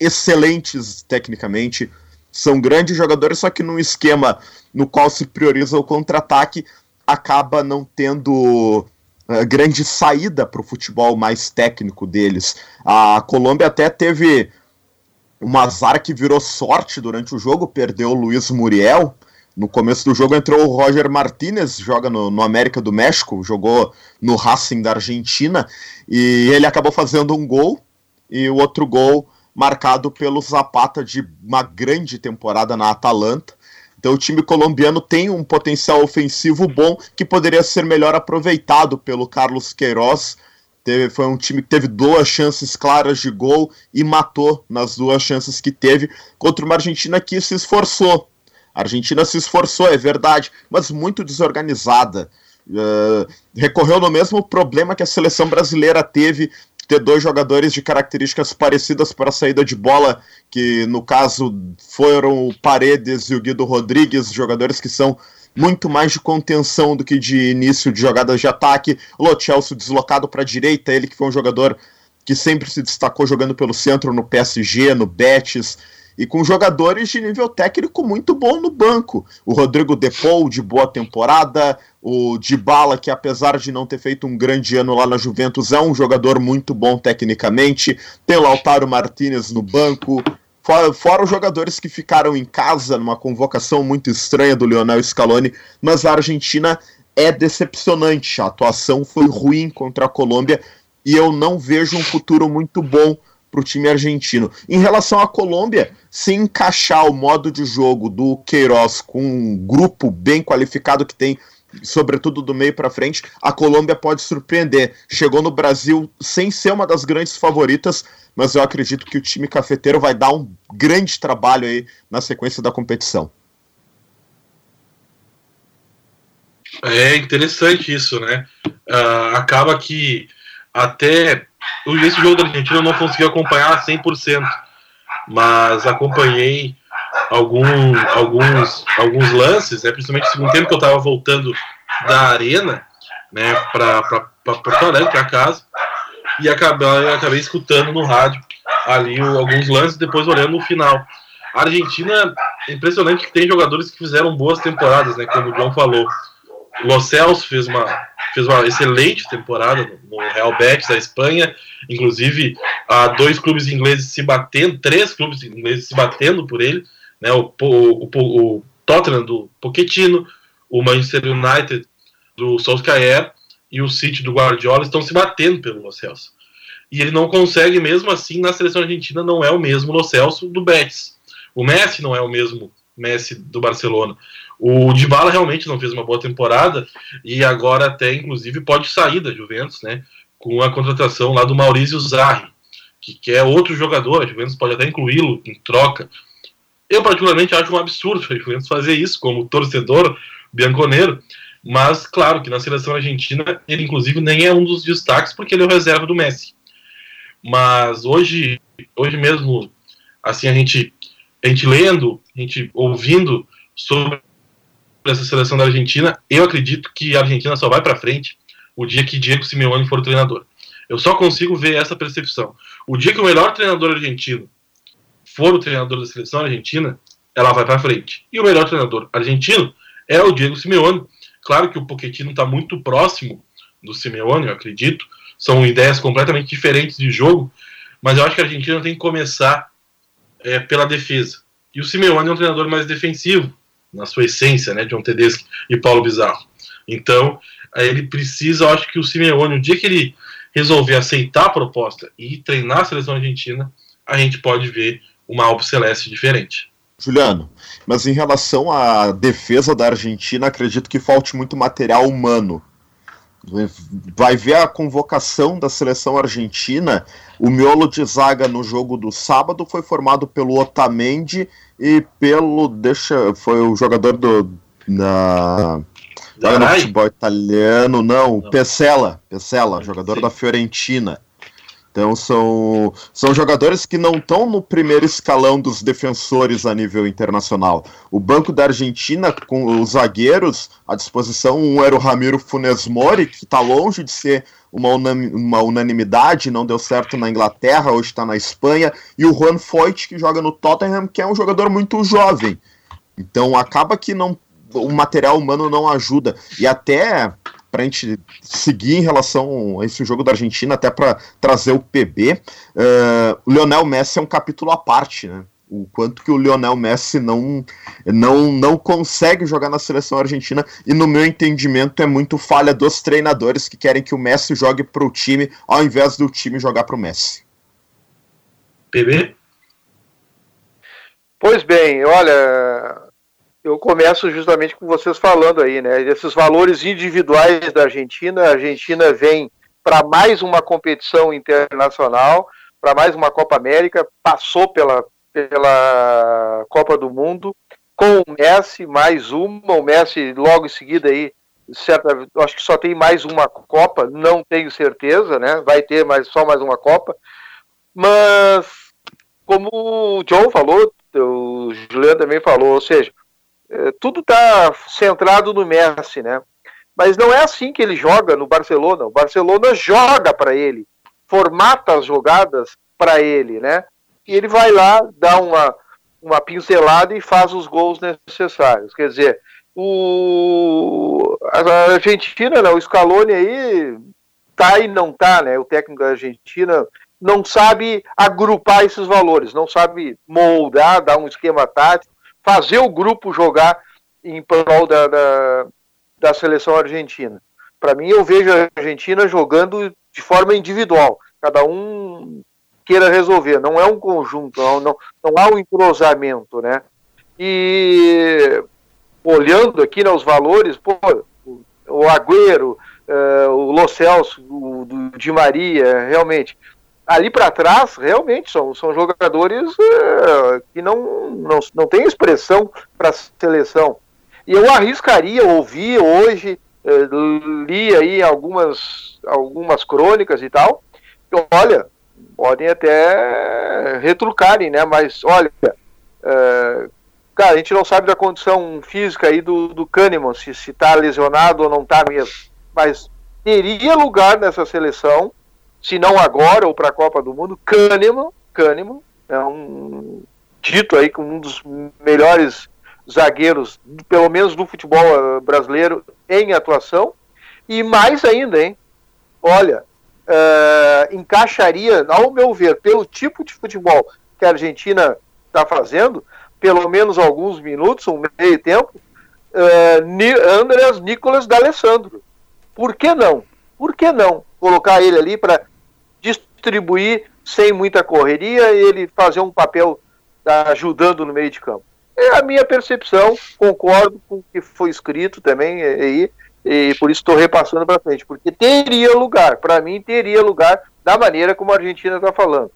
excelentes tecnicamente, são grandes jogadores, só que num esquema no qual se prioriza o contra-ataque, acaba não tendo uh, grande saída para o futebol mais técnico deles. A Colômbia até teve um azar que virou sorte durante o jogo, perdeu o Luiz Muriel. No começo do jogo entrou o Roger Martinez, joga no, no América do México, jogou no Racing da Argentina, e ele acabou fazendo um gol, e o outro gol marcado pelo Zapata de uma grande temporada na Atalanta. Então o time colombiano tem um potencial ofensivo bom que poderia ser melhor aproveitado pelo Carlos Queiroz. Teve, foi um time que teve duas chances claras de gol e matou nas duas chances que teve contra uma Argentina que se esforçou. A Argentina se esforçou, é verdade, mas muito desorganizada. Uh, recorreu no mesmo problema que a seleção brasileira teve ter dois jogadores de características parecidas para a saída de bola, que no caso foram o Paredes e o Guido Rodrigues, jogadores que são muito mais de contenção do que de início de jogadas de ataque. Lo Celso deslocado para a direita, ele que foi um jogador que sempre se destacou jogando pelo centro no PSG, no Betis, e com jogadores de nível técnico muito bom no banco. O Rodrigo Depou, de boa temporada, o Dybala, que apesar de não ter feito um grande ano lá na Juventus, é um jogador muito bom tecnicamente. Tem Lautaro Martinez no banco. Fora, fora os jogadores que ficaram em casa numa convocação muito estranha do Lionel Scaloni, mas a Argentina é decepcionante. A atuação foi ruim contra a Colômbia e eu não vejo um futuro muito bom para o time argentino. Em relação à Colômbia, se encaixar o modo de jogo do Queiroz com um grupo bem qualificado que tem, sobretudo do meio para frente, a Colômbia pode surpreender. Chegou no Brasil sem ser uma das grandes favoritas, mas eu acredito que o time cafeteiro vai dar um grande trabalho aí na sequência da competição. É interessante isso, né? Uh, acaba que até esse jogo da Argentina eu não consegui acompanhar 100%, mas acompanhei algum, alguns, alguns lances, né, principalmente no segundo tempo que eu estava voltando da arena né, para Porto Alegre, para casa, e acabei, acabei escutando no rádio ali alguns lances, depois olhando no final. A Argentina, impressionante que tem jogadores que fizeram boas temporadas, né, como o João falou. O fez uma, fez uma excelente temporada no Real Betis da Espanha, inclusive há dois clubes ingleses se batendo, três clubes ingleses se batendo por ele, né, o, o, o, o Tottenham do Pochettino, o Manchester United do Solskjaer e o City do Guardiola estão se batendo pelo Lo Celso. E ele não consegue, mesmo assim, na seleção argentina não é o mesmo Lo Celso do Betis. O Messi não é o mesmo Messi do Barcelona. O Dybala realmente não fez uma boa temporada e agora até inclusive pode sair da Juventus, né? Com a contratação lá do Maurício Zarri, que, que é outro jogador, a Juventus pode até incluí-lo em troca. Eu particularmente acho um absurdo a Juventus fazer isso como torcedor bianconeiro, mas claro que na seleção argentina ele inclusive nem é um dos destaques porque ele é o reserva do Messi. Mas hoje, hoje mesmo, assim a gente, a gente lendo, a gente ouvindo sobre essa seleção da Argentina, eu acredito que a Argentina só vai para frente o dia que Diego Simeone for treinador. Eu só consigo ver essa percepção. O dia que o melhor treinador argentino for o treinador da seleção argentina, ela vai para frente. E o melhor treinador argentino é o Diego Simeone. Claro que o Pochettino está muito próximo do Simeone, eu acredito. São ideias completamente diferentes de jogo, mas eu acho que a Argentina tem que começar é, pela defesa. E o Simeone é um treinador mais defensivo na sua essência, né, John Tedeschi e Paulo Bizarro. Então, ele precisa, eu acho que o Simeone, o dia que ele resolver aceitar a proposta e treinar a seleção argentina, a gente pode ver uma Albo Celeste diferente. Juliano, mas em relação à defesa da Argentina, acredito que falte muito material humano. vai ver a convocação da seleção argentina. O miolo de zaga no jogo do sábado foi formado pelo Otamendi e pelo. Deixa. Foi o jogador do. Na, joga no futebol italiano, não, não. Pesela, Pesela, jogador Sim. da Fiorentina. Então são, são jogadores que não estão no primeiro escalão dos defensores a nível internacional. O banco da Argentina, com os zagueiros à disposição, um era o Ramiro Funes Mori, que está longe de ser uma, uma unanimidade, não deu certo na Inglaterra, hoje está na Espanha, e o Juan Foyt, que joga no Tottenham, que é um jogador muito jovem. Então acaba que não o material humano não ajuda. E até para a gente seguir em relação a esse jogo da Argentina, até para trazer o PB, uh, o Lionel Messi é um capítulo à parte, né? O quanto que o Lionel Messi não, não, não consegue jogar na seleção argentina, e no meu entendimento é muito falha dos treinadores que querem que o Messi jogue para o time, ao invés do time jogar para o Messi. PB? Pois bem, olha, eu começo justamente com vocês falando aí, né? Esses valores individuais da Argentina. A Argentina vem para mais uma competição internacional, para mais uma Copa América, passou pela, pela Copa do Mundo, com o Messi, mais uma. O Messi logo em seguida aí, acho que só tem mais uma Copa, não tenho certeza, né? Vai ter mais, só mais uma Copa. Mas, como o John falou, o Juliano também falou, ou seja, tudo está centrado no Messi, né? Mas não é assim que ele joga no Barcelona. O Barcelona joga para ele, formata as jogadas para ele, né? E ele vai lá, dá uma, uma pincelada e faz os gols necessários. Quer dizer, o, a Argentina, né, o Scaloni aí tá e não tá, né? O técnico da Argentina não sabe agrupar esses valores, não sabe moldar, dar um esquema tático fazer o grupo jogar em prol da, da, da seleção argentina. Para mim, eu vejo a Argentina jogando de forma individual, cada um queira resolver, não é um conjunto, não, não, não há um entrosamento, né? E olhando aqui nos né, valores, pô, o Agüero, uh, o Lo Celso, o Di Maria, realmente, ali para trás, realmente, são, são jogadores uh, que não, não, não têm expressão para a seleção. E eu arriscaria ouvir hoje, uh, li aí algumas, algumas crônicas e tal, que, olha, podem até retrucarem, né? Mas, olha, uh, cara, a gente não sabe da condição física aí do, do Kahneman, se está lesionado ou não está mesmo. Mas teria lugar nessa seleção se não agora ou para a Copa do Mundo, Kahneman, Kahneman é um dito aí como um dos melhores zagueiros, pelo menos do futebol eh, brasileiro, em atuação. E mais ainda, hein? Olha, uh, encaixaria, ao meu ver, pelo tipo de futebol que a Argentina está fazendo, pelo menos alguns minutos, um meio tempo, uh, Nicolas D'Alessandro. Por que não? Por que não colocar ele ali para distribuir sem muita correria ele fazer um papel tá, ajudando no meio de campo. É a minha percepção, concordo com o que foi escrito também aí, e por isso estou repassando para frente, porque teria lugar, para mim teria lugar da maneira como a Argentina está falando.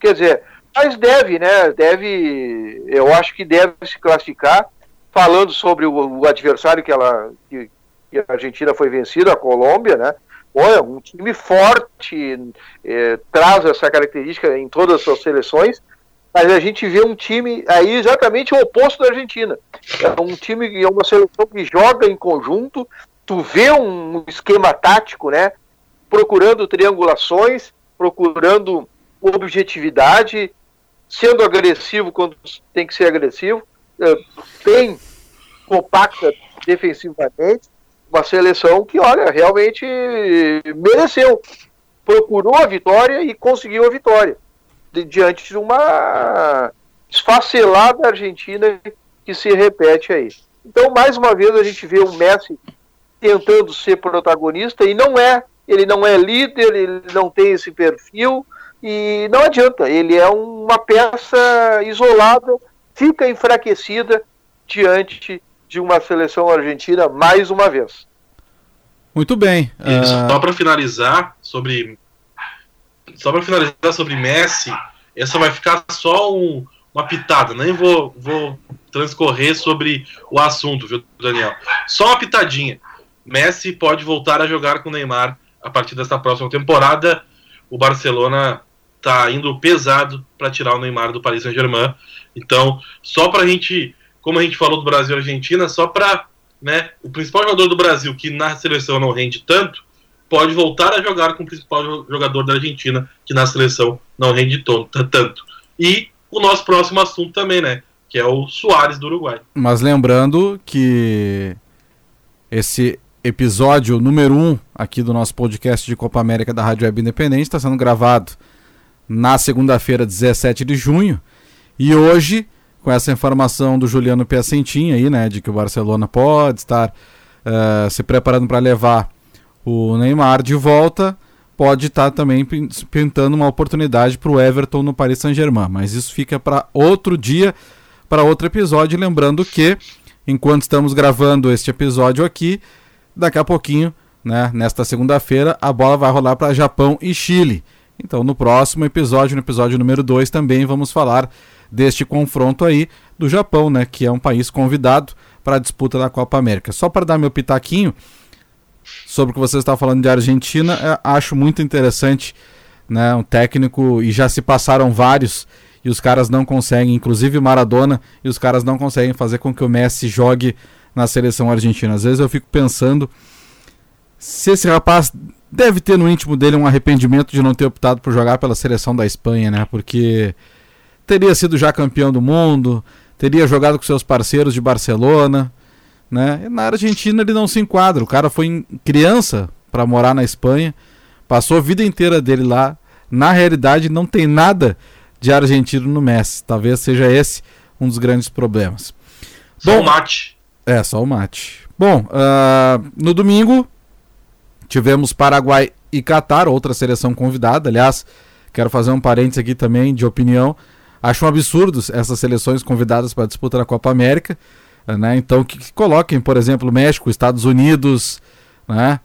Quer dizer, mas deve, né? Deve, eu acho que deve se classificar, falando sobre o, o adversário que ela que, que, a Argentina foi vencida, a Colômbia, né? Olha, um time forte, é, traz essa característica em todas as suas seleções, mas a gente vê um time aí exatamente o oposto da Argentina. É um time, é uma seleção que joga em conjunto, tu vê um esquema tático, né? Procurando triangulações, procurando objetividade, sendo agressivo quando tem que ser agressivo, é, bem compacta defensivamente, uma seleção que, olha, realmente mereceu. Procurou a vitória e conseguiu a vitória. De, diante de uma esfacelada Argentina que se repete aí. Então, mais uma vez, a gente vê o Messi tentando ser protagonista e não é. Ele não é líder, ele não tem esse perfil e não adianta. Ele é uma peça isolada, fica enfraquecida diante de uma seleção argentina mais uma vez. Muito bem. E Só para finalizar sobre só para finalizar sobre Messi, essa vai ficar só um, uma pitada, nem vou, vou transcorrer sobre o assunto, viu, Daniel? Só uma pitadinha. Messi pode voltar a jogar com o Neymar a partir desta próxima temporada. O Barcelona tá indo pesado para tirar o Neymar do Paris Saint-Germain. Então, só para a gente, como a gente falou do Brasil e Argentina, só para né, o principal jogador do Brasil que na seleção não rende tanto, pode voltar a jogar com o principal jogador da Argentina que na seleção não rende tanto. E o nosso próximo assunto também, né? Que é o Soares do Uruguai. Mas lembrando que esse episódio número 1 um aqui do nosso podcast de Copa América da Rádio Web Independente está sendo gravado na segunda-feira, 17 de junho. E hoje, com essa informação do Juliano Piacentin aí, né, de que o Barcelona pode estar uh, se preparando para levar o Neymar de volta, pode estar também pintando uma oportunidade para o Everton no Paris Saint-Germain. Mas isso fica para outro dia, para outro episódio. Lembrando que, enquanto estamos gravando este episódio aqui, daqui a pouquinho, né, nesta segunda-feira, a bola vai rolar para Japão e Chile. Então, no próximo episódio, no episódio número 2, também vamos falar deste confronto aí do Japão, né, que é um país convidado para a disputa da Copa América. Só para dar meu pitaquinho, sobre o que você está falando de Argentina, é, acho muito interessante, né? Um técnico e já se passaram vários e os caras não conseguem, inclusive Maradona, e os caras não conseguem fazer com que o Messi jogue na seleção argentina. Às vezes eu fico pensando se esse rapaz deve ter no íntimo dele um arrependimento de não ter optado por jogar pela seleção da Espanha, né? Porque teria sido já campeão do mundo, teria jogado com seus parceiros de Barcelona, né? E na Argentina ele não se enquadra. O cara foi criança para morar na Espanha, passou a vida inteira dele lá. Na realidade, não tem nada de argentino no Messi. Talvez seja esse um dos grandes problemas. Só Bom, o mate. É, só o mate. Bom, uh, no domingo tivemos Paraguai e Catar, outra seleção convidada. Aliás, quero fazer um parênteses aqui também de opinião. Acho um absurdo essas seleções convidadas para a disputa da Copa América. Né? Então que, que coloquem, por exemplo, México, Estados Unidos, né?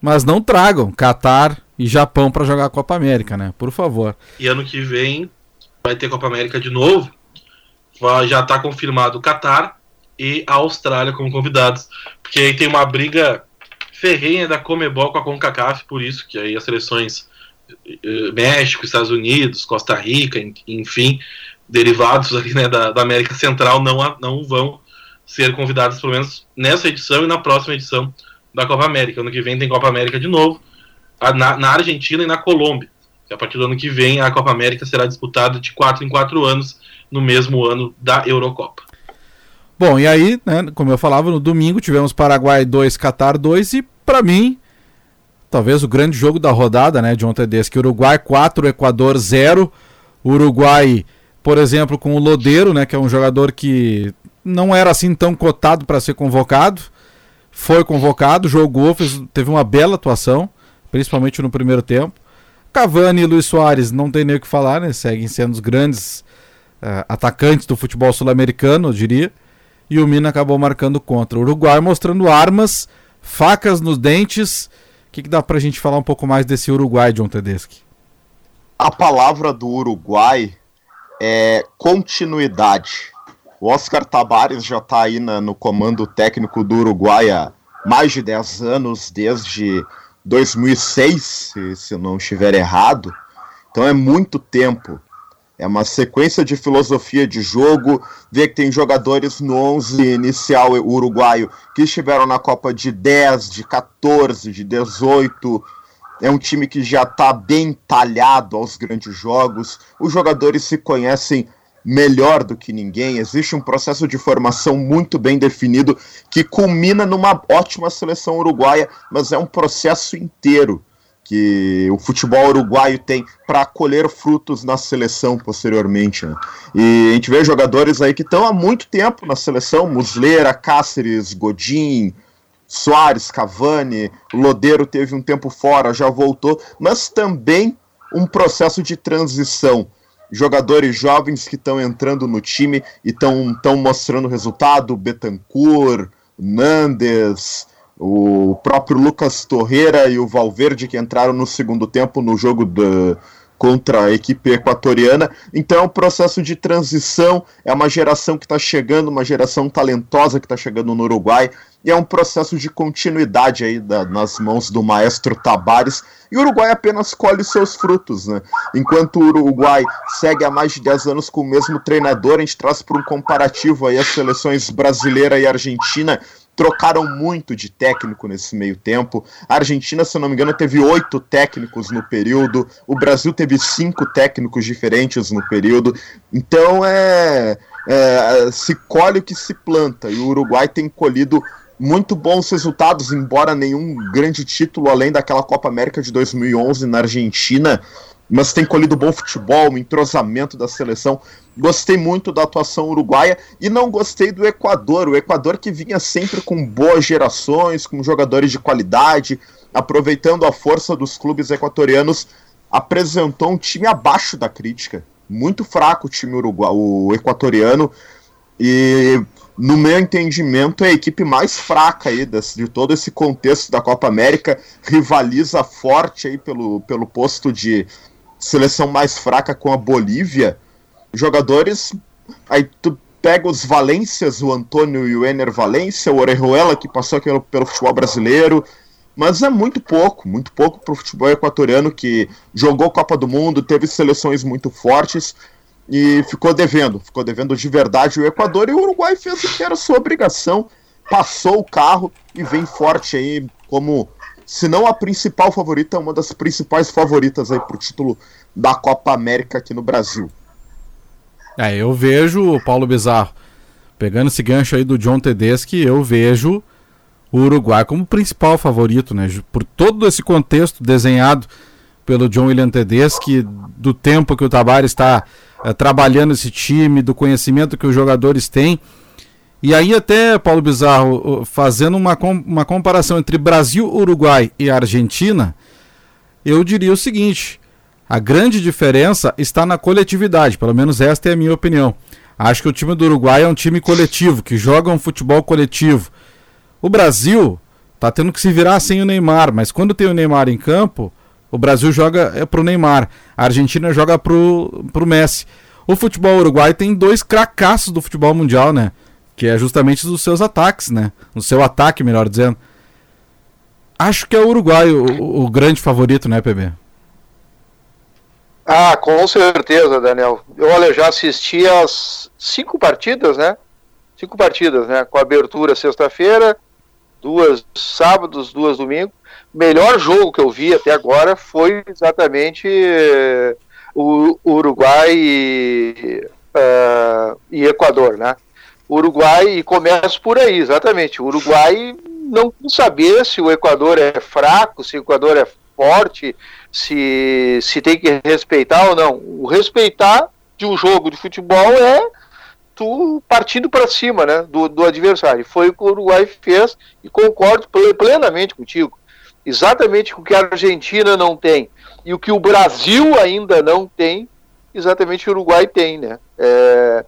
mas não tragam Catar e Japão para jogar a Copa América, né? Por favor. E ano que vem vai ter Copa América de novo. Já está confirmado o Catar e a Austrália como convidados, porque aí tem uma briga ferrenha da Comebol com a CONCACAF, por isso que aí as seleções México, Estados Unidos, Costa Rica, enfim, derivados ali né, da, da América Central não, não vão ser convidados pelo menos nessa edição e na próxima edição da Copa América. Ano que vem tem Copa América de novo, na, na Argentina e na Colômbia. A partir do ano que vem a Copa América será disputada de 4 em 4 anos, no mesmo ano da Eurocopa. Bom, e aí, né, como eu falava, no domingo tivemos Paraguai 2, Qatar 2 e, para mim, talvez o grande jogo da rodada, né, de ontem desse, que Uruguai 4, Equador 0. Uruguai, por exemplo, com o Lodeiro, né, que é um jogador que não era assim tão cotado para ser convocado. Foi convocado, jogou, fez, teve uma bela atuação, principalmente no primeiro tempo. Cavani e Luiz Soares não tem nem o que falar, né? Seguem sendo os grandes uh, atacantes do futebol sul-americano, eu diria. E o Mina acabou marcando contra. O Uruguai mostrando armas, facas nos dentes. Que, que dá pra gente falar um pouco mais desse Uruguai, John Tedeschi? A palavra do Uruguai é continuidade o Oscar Tabares já está aí na, no comando técnico do Uruguai há mais de 10 anos, desde 2006, se, se não estiver errado. Então é muito tempo. É uma sequência de filosofia de jogo. Vê que tem jogadores no 11 inicial uruguaio que estiveram na Copa de 10, de 14, de 18. É um time que já está bem talhado aos grandes jogos. Os jogadores se conhecem melhor do que ninguém, existe um processo de formação muito bem definido que culmina numa ótima seleção uruguaia, mas é um processo inteiro que o futebol uruguaio tem para colher frutos na seleção posteriormente. Né? E a gente vê jogadores aí que estão há muito tempo na seleção, Muslera, Cáceres, Godin, Soares, Cavani, Lodeiro teve um tempo fora, já voltou, mas também um processo de transição jogadores jovens que estão entrando no time e estão mostrando resultado, Betancourt, Nandes, o próprio Lucas Torreira e o Valverde que entraram no segundo tempo no jogo do, contra a equipe equatoriana. Então é um processo de transição, é uma geração que está chegando, uma geração talentosa que está chegando no Uruguai, e é um processo de continuidade aí da, nas mãos do maestro Tabares. E o Uruguai apenas colhe seus frutos, né? Enquanto o Uruguai segue há mais de 10 anos com o mesmo treinador, a gente traz para um comparativo aí as seleções brasileira e argentina trocaram muito de técnico nesse meio tempo. A Argentina, se eu não me engano, teve oito técnicos no período. O Brasil teve cinco técnicos diferentes no período. Então é, é se colhe o que se planta. E o Uruguai tem colhido muito bons resultados, embora nenhum grande título além daquela Copa América de 2011 na Argentina mas tem colhido bom futebol, um entrosamento da seleção. Gostei muito da atuação uruguaia e não gostei do Equador. O Equador que vinha sempre com boas gerações, com jogadores de qualidade, aproveitando a força dos clubes equatorianos, apresentou um time abaixo da crítica. Muito fraco o time uruguai, o equatoriano. E no meu entendimento, é a equipe mais fraca aí desse, de todo esse contexto da Copa América, rivaliza forte aí pelo, pelo posto de seleção mais fraca com a Bolívia, jogadores. Aí tu pega os Valências, o Antônio e o Ener Valência, o Orejuela, que passou aqui pelo, pelo futebol brasileiro. Mas é muito pouco, muito pouco para o futebol equatoriano que jogou Copa do Mundo, teve seleções muito fortes e ficou devendo, ficou devendo de verdade o Equador e o Uruguai fez o que era sua obrigação, passou o carro e vem forte aí como se não a principal favorita, uma das principais favoritas aí pro título da Copa América aqui no Brasil. É, eu vejo, Paulo Bizarro, pegando esse gancho aí do John Tedeschi, eu vejo o Uruguai como principal favorito, né? Por todo esse contexto desenhado pelo John William Tedeschi, do tempo que o Tabares está é, trabalhando esse time, do conhecimento que os jogadores têm. E aí até, Paulo Bizarro, fazendo uma, uma comparação entre Brasil, Uruguai e Argentina, eu diria o seguinte, a grande diferença está na coletividade, pelo menos esta é a minha opinião. Acho que o time do Uruguai é um time coletivo, que joga um futebol coletivo. O Brasil está tendo que se virar sem o Neymar, mas quando tem o Neymar em campo, o Brasil joga é pro Neymar, a Argentina joga pro, pro Messi. O futebol uruguai tem dois cracassos do futebol mundial, né? Que é justamente dos seus ataques, né? No seu ataque, melhor dizendo. Acho que é o Uruguai o, o grande favorito, né, PB? Ah, com certeza, Daniel. Eu, olha, já assisti as cinco partidas, né? Cinco partidas, né? Com abertura sexta-feira, duas sábados, duas domingos. O melhor jogo que eu vi até agora foi exatamente uh, o Uruguai e, uh, e Equador, né? Uruguai, e começa por aí, exatamente. O Uruguai não saber se o Equador é fraco, se o Equador é forte, se, se tem que respeitar ou não. O respeitar de um jogo de futebol é tu partindo para cima né, do, do adversário. Foi o que o Uruguai fez e concordo plenamente contigo. Exatamente o que a Argentina não tem e o que o Brasil ainda não tem, exatamente o Uruguai tem, né? É,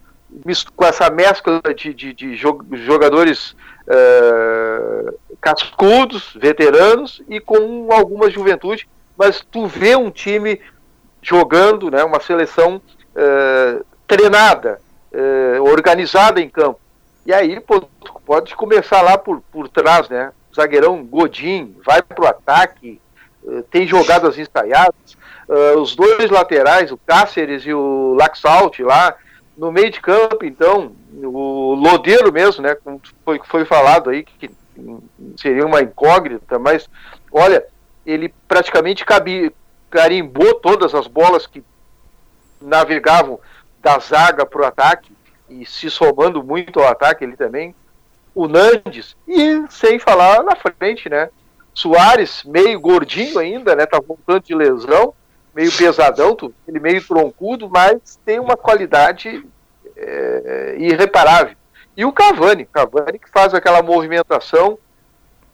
com essa mescla de, de, de jogadores uh, cascudos, veteranos e com alguma juventude, mas tu vê um time jogando, né, uma seleção uh, treinada, uh, organizada em campo. E aí pô, pode começar lá por, por trás, né? Zagueirão Godin vai para o ataque, tem jogadas ensaiadas. os dois laterais, o Cáceres e o Laxalt lá, no meio de campo, então, o Lodeiro mesmo, né? Foi, foi falado aí, que seria uma incógnita, mas olha, ele praticamente cabi, carimbou todas as bolas que navegavam da zaga para o ataque e se somando muito ao ataque ele também. O Nandes, e sem falar na frente, né? Soares, meio gordinho ainda, né? Tá voltando de lesão, meio pesadão, ele meio troncudo, mas tem uma qualidade é, irreparável. E o Cavani, Cavani que faz aquela movimentação,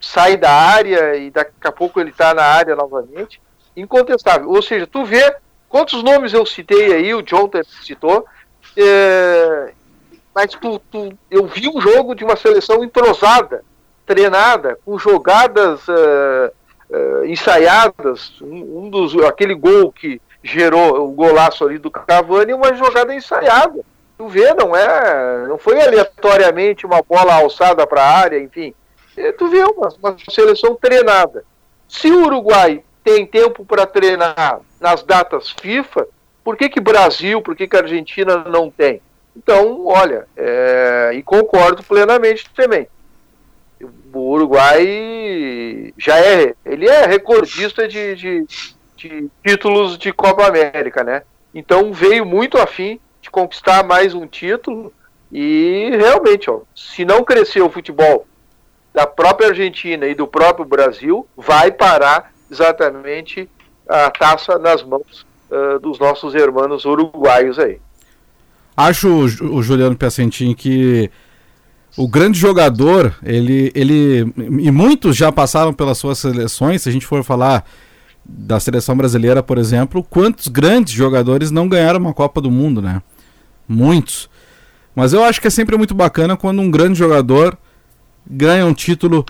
sai da área e daqui a pouco ele está na área novamente, incontestável. Ou seja, tu vê quantos nomes eu citei aí, o John citou, é, mas tu, tu, eu vi um jogo de uma seleção entrosada, treinada, com jogadas uh, uh, ensaiadas. Um, um, dos, aquele gol que gerou o golaço ali do Cavani, uma jogada ensaiada. Tu vê, não é, não foi aleatoriamente uma bola alçada para a área, enfim. Tu vê uma, uma seleção treinada. Se o Uruguai tem tempo para treinar nas datas FIFA, por que que Brasil, por que que Argentina não tem? Então, olha, é, e concordo plenamente também. O Uruguai já é, ele é recordista de, de, de títulos de Copa América, né? Então veio muito afim de conquistar mais um título e realmente, ó, se não crescer o futebol da própria Argentina e do próprio Brasil, vai parar exatamente a taça nas mãos uh, dos nossos irmãos uruguaios aí. Acho, o Juliano Piacentin, que o grande jogador, ele, ele. E muitos já passaram pelas suas seleções, se a gente for falar da seleção brasileira, por exemplo, quantos grandes jogadores não ganharam uma Copa do Mundo, né? Muitos. Mas eu acho que é sempre muito bacana quando um grande jogador ganha um título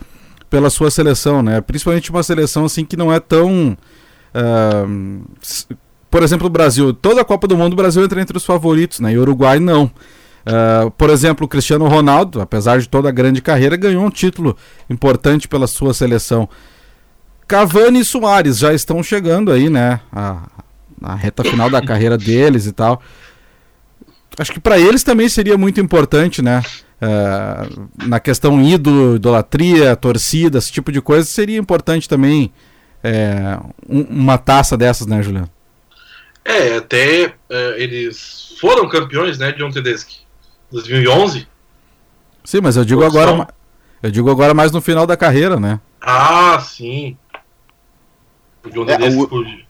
pela sua seleção, né? Principalmente uma seleção assim que não é tão. Uh, por exemplo, o Brasil. Toda a Copa do Mundo o Brasil entra entre os favoritos, né? E o Uruguai não. Uh, por exemplo, o Cristiano Ronaldo, apesar de toda a grande carreira, ganhou um título importante pela sua seleção. Cavani e Soares já estão chegando aí, né? A, a reta final da carreira deles e tal. Acho que para eles também seria muito importante, né? Uh, na questão ídolo, idolatria, torcida, esse tipo de coisa, seria importante também é, um, uma taça dessas, né, Juliano? É, até uh, eles foram campeões, né, John Tedeschi. 2011? Sim, mas eu digo agora, eu digo agora mais no final da carreira, né? Ah, sim. O, é,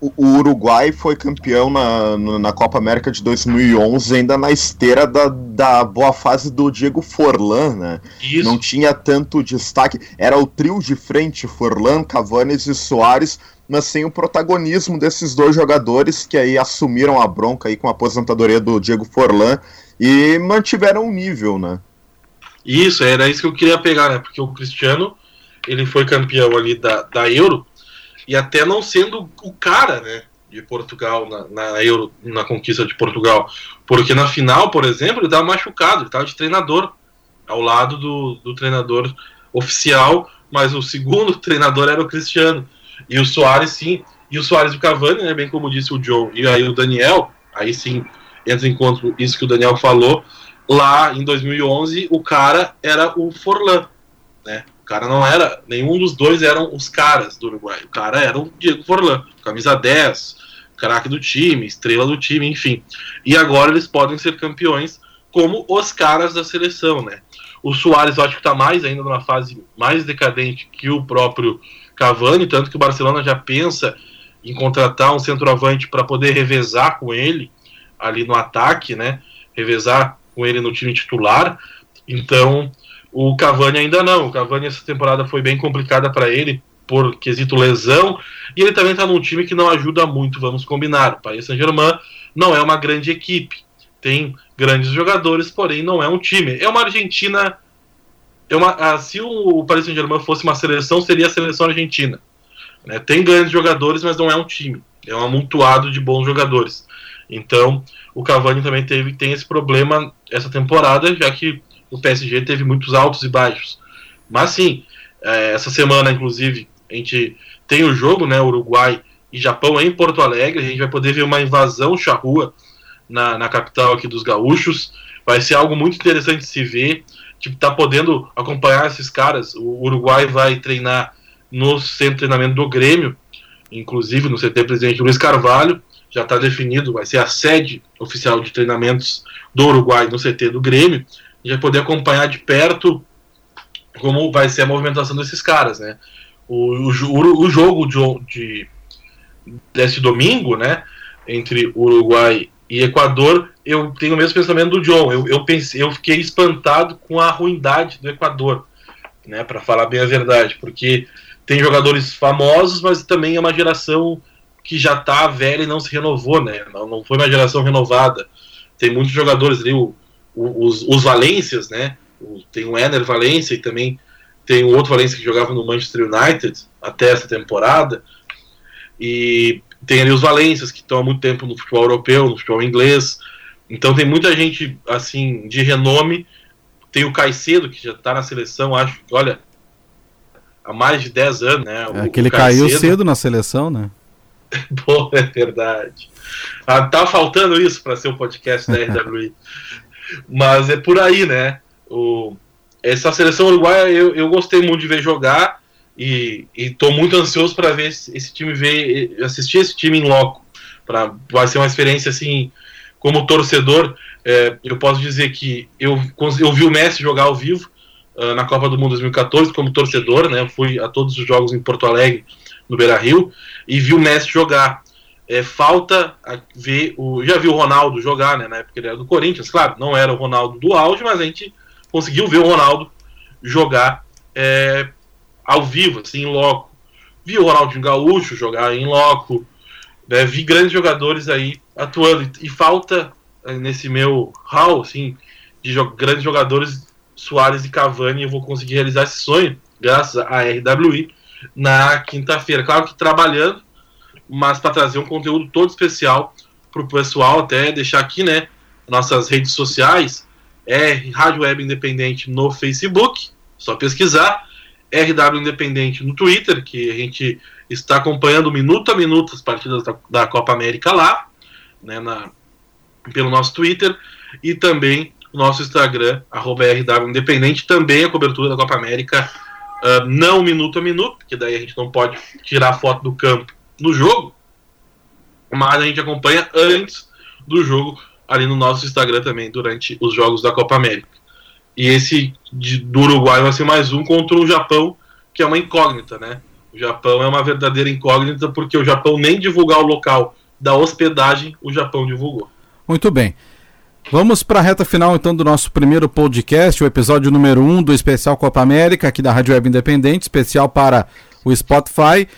o, o, Uruguai foi campeão na, na Copa América de 2011, ainda na esteira da, da boa fase do Diego Forlan, né? Isso. Não tinha tanto destaque. Era o trio de frente, Forlan, Cavani e Soares, mas sem o protagonismo desses dois jogadores que aí assumiram a bronca aí com a aposentadoria do Diego Forlan e mantiveram o nível, né? Isso, era isso que eu queria pegar, né? Porque o Cristiano, ele foi campeão ali da, da Euro, e até não sendo o cara, né? De Portugal na, na Euro, na conquista de Portugal. Porque na final, por exemplo, ele estava machucado, ele estava de treinador, ao lado do, do treinador oficial, mas o segundo treinador era o Cristiano. E o Soares, sim. E o Soares e o Cavani, né? Bem como disse o John, e aí o Daniel, aí sim entra em conta isso que o Daniel falou. Lá em 2011, o cara era o Forlan, né? O cara não era, nenhum dos dois eram os caras do Uruguai. O cara era o Diego Forlan, camisa 10, craque do time, estrela do time, enfim. E agora eles podem ser campeões como os caras da seleção, né? O Soares eu acho que está mais ainda numa fase mais decadente que o próprio Cavani, tanto que o Barcelona já pensa em contratar um centroavante para poder revezar com ele ali no ataque, né? Revezar com ele no time titular. Então, o Cavani ainda não. O Cavani essa temporada foi bem complicada para ele por quesito lesão, e ele também está num time que não ajuda muito, vamos combinar. O Paris Saint-Germain não é uma grande equipe. Tem grandes jogadores, porém não é um time. É uma Argentina uma, ah, se o Paris Saint-Germain fosse uma seleção, seria a seleção argentina. Né? Tem grandes jogadores, mas não é um time. É um amontoado de bons jogadores. Então, o Cavani também teve, tem esse problema essa temporada, já que o PSG teve muitos altos e baixos. Mas sim, é, essa semana, inclusive, a gente tem o jogo, né? Uruguai e Japão em Porto Alegre. A gente vai poder ver uma invasão charrua na, na capital aqui dos gaúchos. Vai ser algo muito interessante de se ver. Tipo, tá podendo acompanhar esses caras. O Uruguai vai treinar no centro de treinamento do Grêmio, inclusive no CT Presidente Luiz Carvalho já está definido, vai ser a sede oficial de treinamentos do Uruguai no CT do Grêmio, e vai poder acompanhar de perto como vai ser a movimentação desses caras, né? O, o, o jogo de, de desse domingo, né, entre Uruguai e Equador, eu tenho o mesmo pensamento do John. Eu, eu pensei, eu fiquei espantado com a ruindade do Equador, né, para falar bem a verdade, porque tem jogadores famosos, mas também é uma geração que já tá velha e não se renovou, né? Não, não foi uma geração renovada. Tem muitos jogadores ali, o, o, os, os Valências, né? O, tem o Ener Valência e também tem um outro Valência que jogava no Manchester United até essa temporada. E tem ali os Valências que estão há muito tempo no futebol europeu, no futebol inglês. Então tem muita gente assim de renome. Tem o Caicedo que já está na seleção, acho que, olha, há mais de 10 anos, né? É que ele caiu cedo na seleção, né? Pô, é verdade. Ah, tá faltando isso para ser o podcast da RWI. Mas é por aí, né? O, essa seleção uruguaia eu, eu gostei muito de ver jogar e estou muito ansioso para ver esse, time ver assistir esse time em loco para vai ser uma experiência assim como torcedor é, eu posso dizer que eu, eu vi o Messi jogar ao vivo uh, na Copa do Mundo 2014 como torcedor né? Eu fui a todos os jogos em Porto Alegre no Beira Rio e vi o Messi jogar. É, falta ver o já viu o Ronaldo jogar né? Na época ele era do Corinthians claro não era o Ronaldo do auge mas a gente conseguiu ver o Ronaldo jogar é, ao vivo, assim, em loco. Vi o Ronaldinho Gaúcho jogar em loco, né, vi grandes jogadores aí atuando. E, falta é, nesse meu hall, assim, de jo grandes jogadores, Soares e Cavani, eu vou conseguir realizar esse sonho, graças à RWI, na quinta-feira. Claro que trabalhando, mas para trazer um conteúdo todo especial para o pessoal, até deixar aqui, né, nossas redes sociais, é Rádio Web Independente no Facebook, só pesquisar. RW Independente no Twitter, que a gente está acompanhando minuto a minuto as partidas da, da Copa América lá, né, na, pelo nosso Twitter, e também o nosso Instagram, RW Independente, também a cobertura da Copa América, uh, não minuto a minuto, porque daí a gente não pode tirar foto do campo no jogo, mas a gente acompanha antes do jogo ali no nosso Instagram também durante os jogos da Copa América. E esse de, do Uruguai vai ser mais um contra o Japão, que é uma incógnita, né? O Japão é uma verdadeira incógnita porque o Japão nem divulgar o local da hospedagem, o Japão divulgou. Muito bem. Vamos para a reta final então do nosso primeiro podcast, o episódio número 1 um do especial Copa América, aqui da Rádio Web Independente, especial para o Spotify,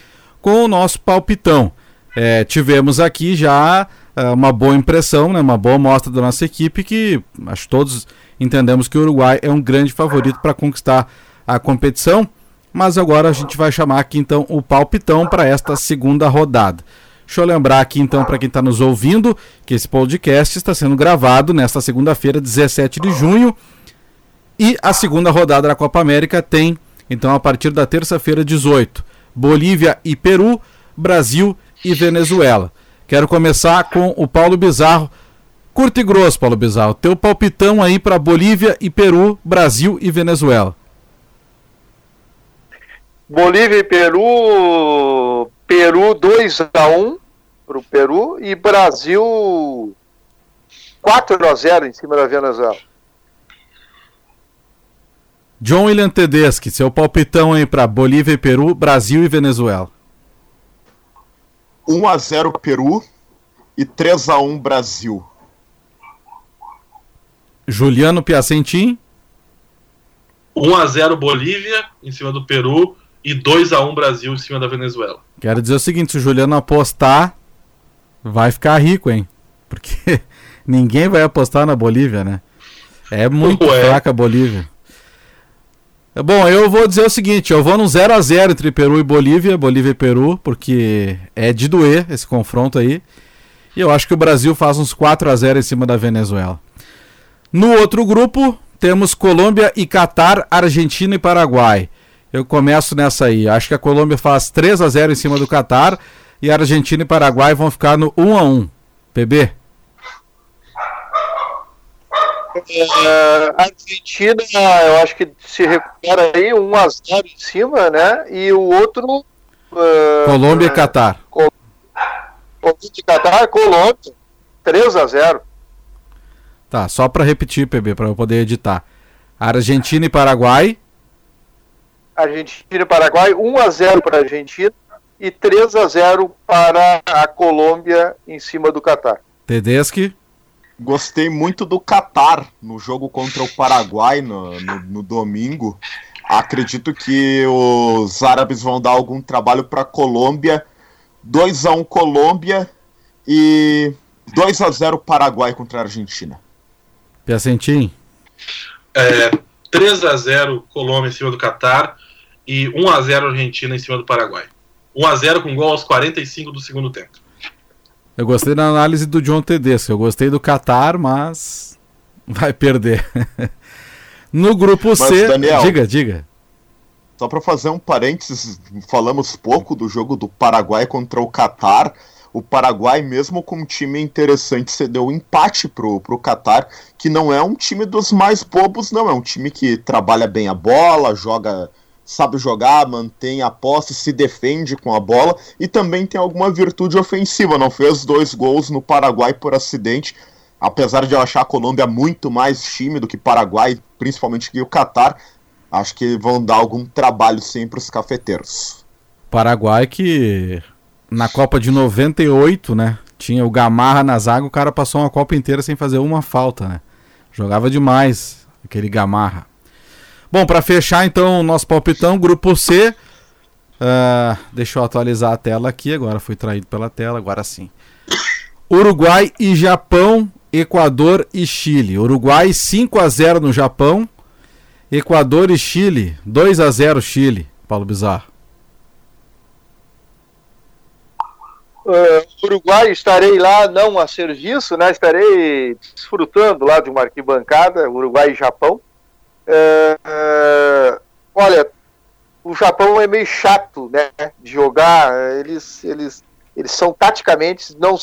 com o nosso palpitão. É, tivemos aqui já uma boa impressão, né, uma boa mostra da nossa equipe, que acho que todos entendemos que o Uruguai é um grande favorito para conquistar a competição. Mas agora a gente vai chamar aqui então o palpitão para esta segunda rodada. Deixa eu lembrar aqui então para quem está nos ouvindo que esse podcast está sendo gravado nesta segunda-feira, 17 de junho. E a segunda rodada da Copa América tem, então, a partir da terça-feira, 18, Bolívia e Peru, Brasil e Venezuela. Quero começar com o Paulo Bizarro. Curto e grosso, Paulo Bizarro. Teu palpitão aí para Bolívia e Peru, Brasil e Venezuela. Bolívia e Peru. Peru 2 a 1 para o Peru e Brasil 4 a 0 em cima da Venezuela. John William Tedeschi, seu palpitão aí para Bolívia e Peru, Brasil e Venezuela. 1 a 0 Peru e 3 a 1 Brasil. Juliano Piacentin. 1 a 0 Bolívia em cima do Peru e 2 a 1 Brasil em cima da Venezuela. Quero dizer o seguinte, se o Juliano apostar, vai ficar rico, hein? Porque ninguém vai apostar na Bolívia, né? É muito Ué. fraca a Bolívia. Bom, eu vou dizer o seguinte, eu vou no 0 a 0 entre Peru e Bolívia, Bolívia e Peru, porque é de doer esse confronto aí. E eu acho que o Brasil faz uns 4 a 0 em cima da Venezuela. No outro grupo, temos Colômbia e Catar, Argentina e Paraguai. Eu começo nessa aí. Acho que a Colômbia faz 3 a 0 em cima do Catar e a Argentina e Paraguai vão ficar no 1 a 1. PB. Uh, Argentina, eu acho que se recupera aí 1 a 0 em cima, né? E o outro. Uh, Colômbia e Catar. Colômbia e Catar, Colômbia, 3 a 0 Tá, só para repetir, PB, para eu poder editar. Argentina e Paraguai. Argentina e Paraguai, 1 a 0 para a Argentina e 3 a 0 para a Colômbia em cima do Catar. Tedeschi. Gostei muito do Qatar no jogo contra o Paraguai no, no, no domingo. Acredito que os árabes vão dar algum trabalho para a Colômbia. 2 a 1 Colômbia e 2 a 0 Paraguai contra a Argentina. Piacentim. É, 3 a 0 Colômbia em cima do Catar e 1 a 0 Argentina em cima do Paraguai. 1 a 0 com gol aos 45 do segundo tempo. Eu gostei da análise do John Tedesco. Eu gostei do Qatar, mas vai perder. no grupo mas, C, Daniel, diga, diga. Só para fazer um parênteses, falamos pouco do jogo do Paraguai contra o Qatar. O Paraguai, mesmo com um time interessante, cedeu um empate pro, pro Qatar, que não é um time dos mais bobos, não. É um time que trabalha bem a bola, joga sabe jogar, mantém a posse, se defende com a bola e também tem alguma virtude ofensiva. Não fez dois gols no Paraguai por acidente, apesar de eu achar a Colômbia muito mais time do que Paraguai, principalmente que o Catar. Acho que vão dar algum trabalho sim para os cafeteiros. Paraguai que na Copa de 98, né? Tinha o Gamarra na zaga, o cara passou uma Copa inteira sem fazer uma falta, né? Jogava demais aquele Gamarra. Bom, para fechar então o nosso palpitão, grupo C. Uh, deixa eu atualizar a tela aqui, agora fui traído pela tela, agora sim. Uruguai e Japão, Equador e Chile. Uruguai 5 a 0 no Japão. Equador e Chile 2 a 0 Chile. Paulo Bizarro. Uh, Uruguai estarei lá não a serviço, né? Estarei desfrutando lá de uma arquibancada, Uruguai e Japão. É, é, olha, o Japão é meio chato, né, de jogar. Eles, eles, eles são taticamente não,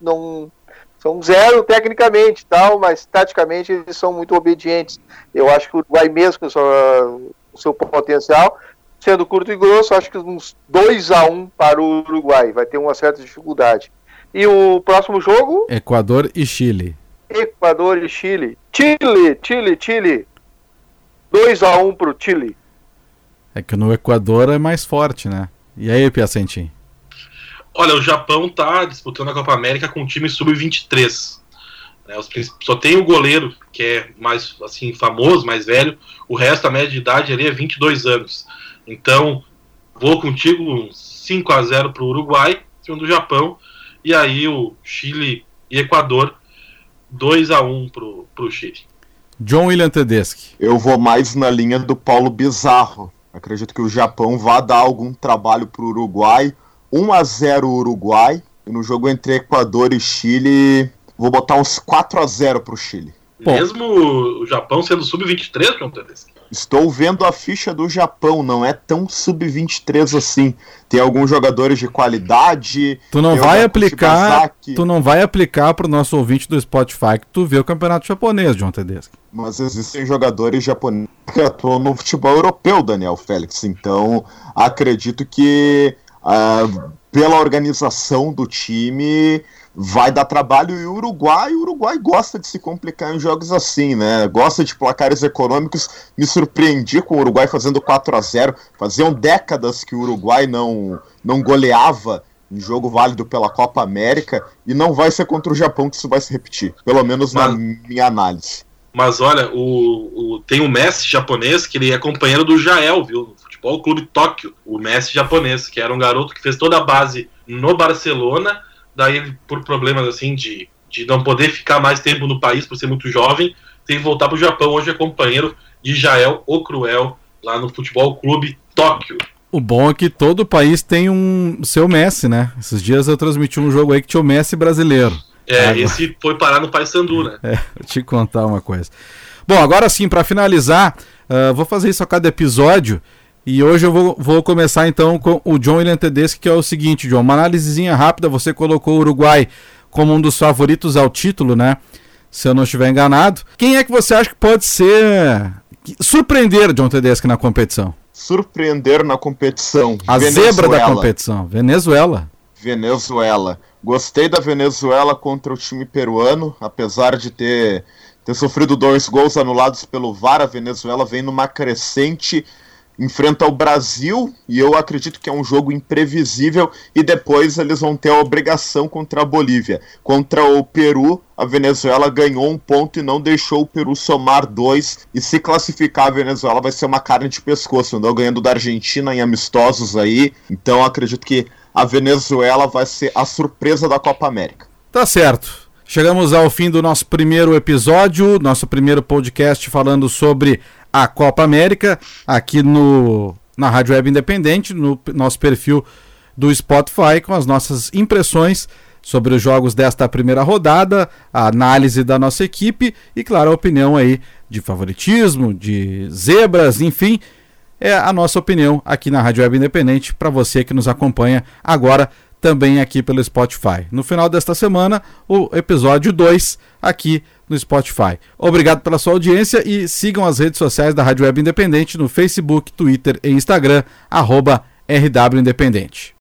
não são zero tecnicamente, tal, mas taticamente eles são muito obedientes. Eu acho que o Uruguai mesmo com o seu potencial, sendo curto e grosso, acho que uns 2 a 1 um para o Uruguai vai ter uma certa dificuldade. E o próximo jogo? Equador e Chile. Equador e Chile. Chile, Chile, Chile. 2 a 1 pro Chile. É que no Equador é mais forte, né? E aí, Piacentim? Olha, o Japão tá disputando a Copa América com um time sub-23. Né, só tem o goleiro, que é mais assim famoso, mais velho. O resto, a média de idade ali é 22 anos. Então, vou contigo 5 a 0 para o Uruguai, cima do Japão. E aí o Chile e Equador 2 a 1 para o Chile. John William Tedeschi. Eu vou mais na linha do Paulo Bizarro. Acredito que o Japão vá dar algum trabalho para o Uruguai. 1 a 0 Uruguai. E no jogo entre Equador e Chile, vou botar uns 4 a 0 para o Chile. Mesmo o Japão sendo sub-23, John Tedeschi? Estou vendo a ficha do Japão, não é tão sub-23 assim. Tem alguns jogadores de qualidade. Tu não vai aplicar, tu não vai aplicar pro nosso ouvinte do Spotify que tu vê o campeonato japonês, John Tedeschi. Mas existem jogadores japoneses que atuam no futebol europeu, Daniel Félix. Então, acredito que uh, pela organização do time, vai dar trabalho e o Uruguai, o Uruguai gosta de se complicar em jogos assim, né? Gosta de placares econômicos. Me surpreendi com o Uruguai fazendo 4 a 0. Faziam décadas que o Uruguai não não goleava em jogo válido pela Copa América e não vai ser contra o Japão que isso vai se repetir, pelo menos mas, na minha análise. Mas olha, o, o, tem o Messi japonês que ele é companheiro do Jael, viu? Futebol Clube Tóquio, o Messi japonês, que era um garoto que fez toda a base no Barcelona daí ele, por problemas assim de, de não poder ficar mais tempo no país por ser muito jovem, tem que voltar para o Japão. Hoje é companheiro de Jael O Cruel, lá no Futebol Clube Tóquio. O bom é que todo país tem um seu Messi, né? Esses dias eu transmiti um jogo aí que tinha o Messi brasileiro. É, agora... esse foi parar no Paysandu, né? É, vou te contar uma coisa. Bom, agora sim, para finalizar, uh, vou fazer isso a cada episódio. E hoje eu vou, vou começar então com o John William Tedeschi, que é o seguinte, John, uma análisezinha rápida, você colocou o Uruguai como um dos favoritos ao título, né? Se eu não estiver enganado. Quem é que você acha que pode ser surpreender John Tedeschi na competição? Surpreender na competição. A Venezuela. zebra da competição, Venezuela. Venezuela. Gostei da Venezuela contra o time peruano, apesar de ter, ter sofrido dois gols anulados pelo VAR, a Venezuela vem numa crescente enfrenta o Brasil e eu acredito que é um jogo imprevisível e depois eles vão ter a obrigação contra a Bolívia. Contra o Peru, a Venezuela ganhou um ponto e não deixou o Peru somar dois e se classificar a Venezuela vai ser uma carne de pescoço, andou ganhando da Argentina em amistosos aí. Então acredito que a Venezuela vai ser a surpresa da Copa América. Tá certo. Chegamos ao fim do nosso primeiro episódio, nosso primeiro podcast falando sobre a Copa América aqui no, na Rádio Web Independente, no nosso perfil do Spotify, com as nossas impressões sobre os jogos desta primeira rodada, a análise da nossa equipe e, claro, a opinião aí de favoritismo, de zebras, enfim. É a nossa opinião aqui na Rádio Web Independente para você que nos acompanha agora também aqui pelo Spotify. No final desta semana, o episódio 2 aqui no Spotify. Obrigado pela sua audiência e sigam as redes sociais da Rádio Web Independente no Facebook, Twitter e Instagram, arroba RW Independente.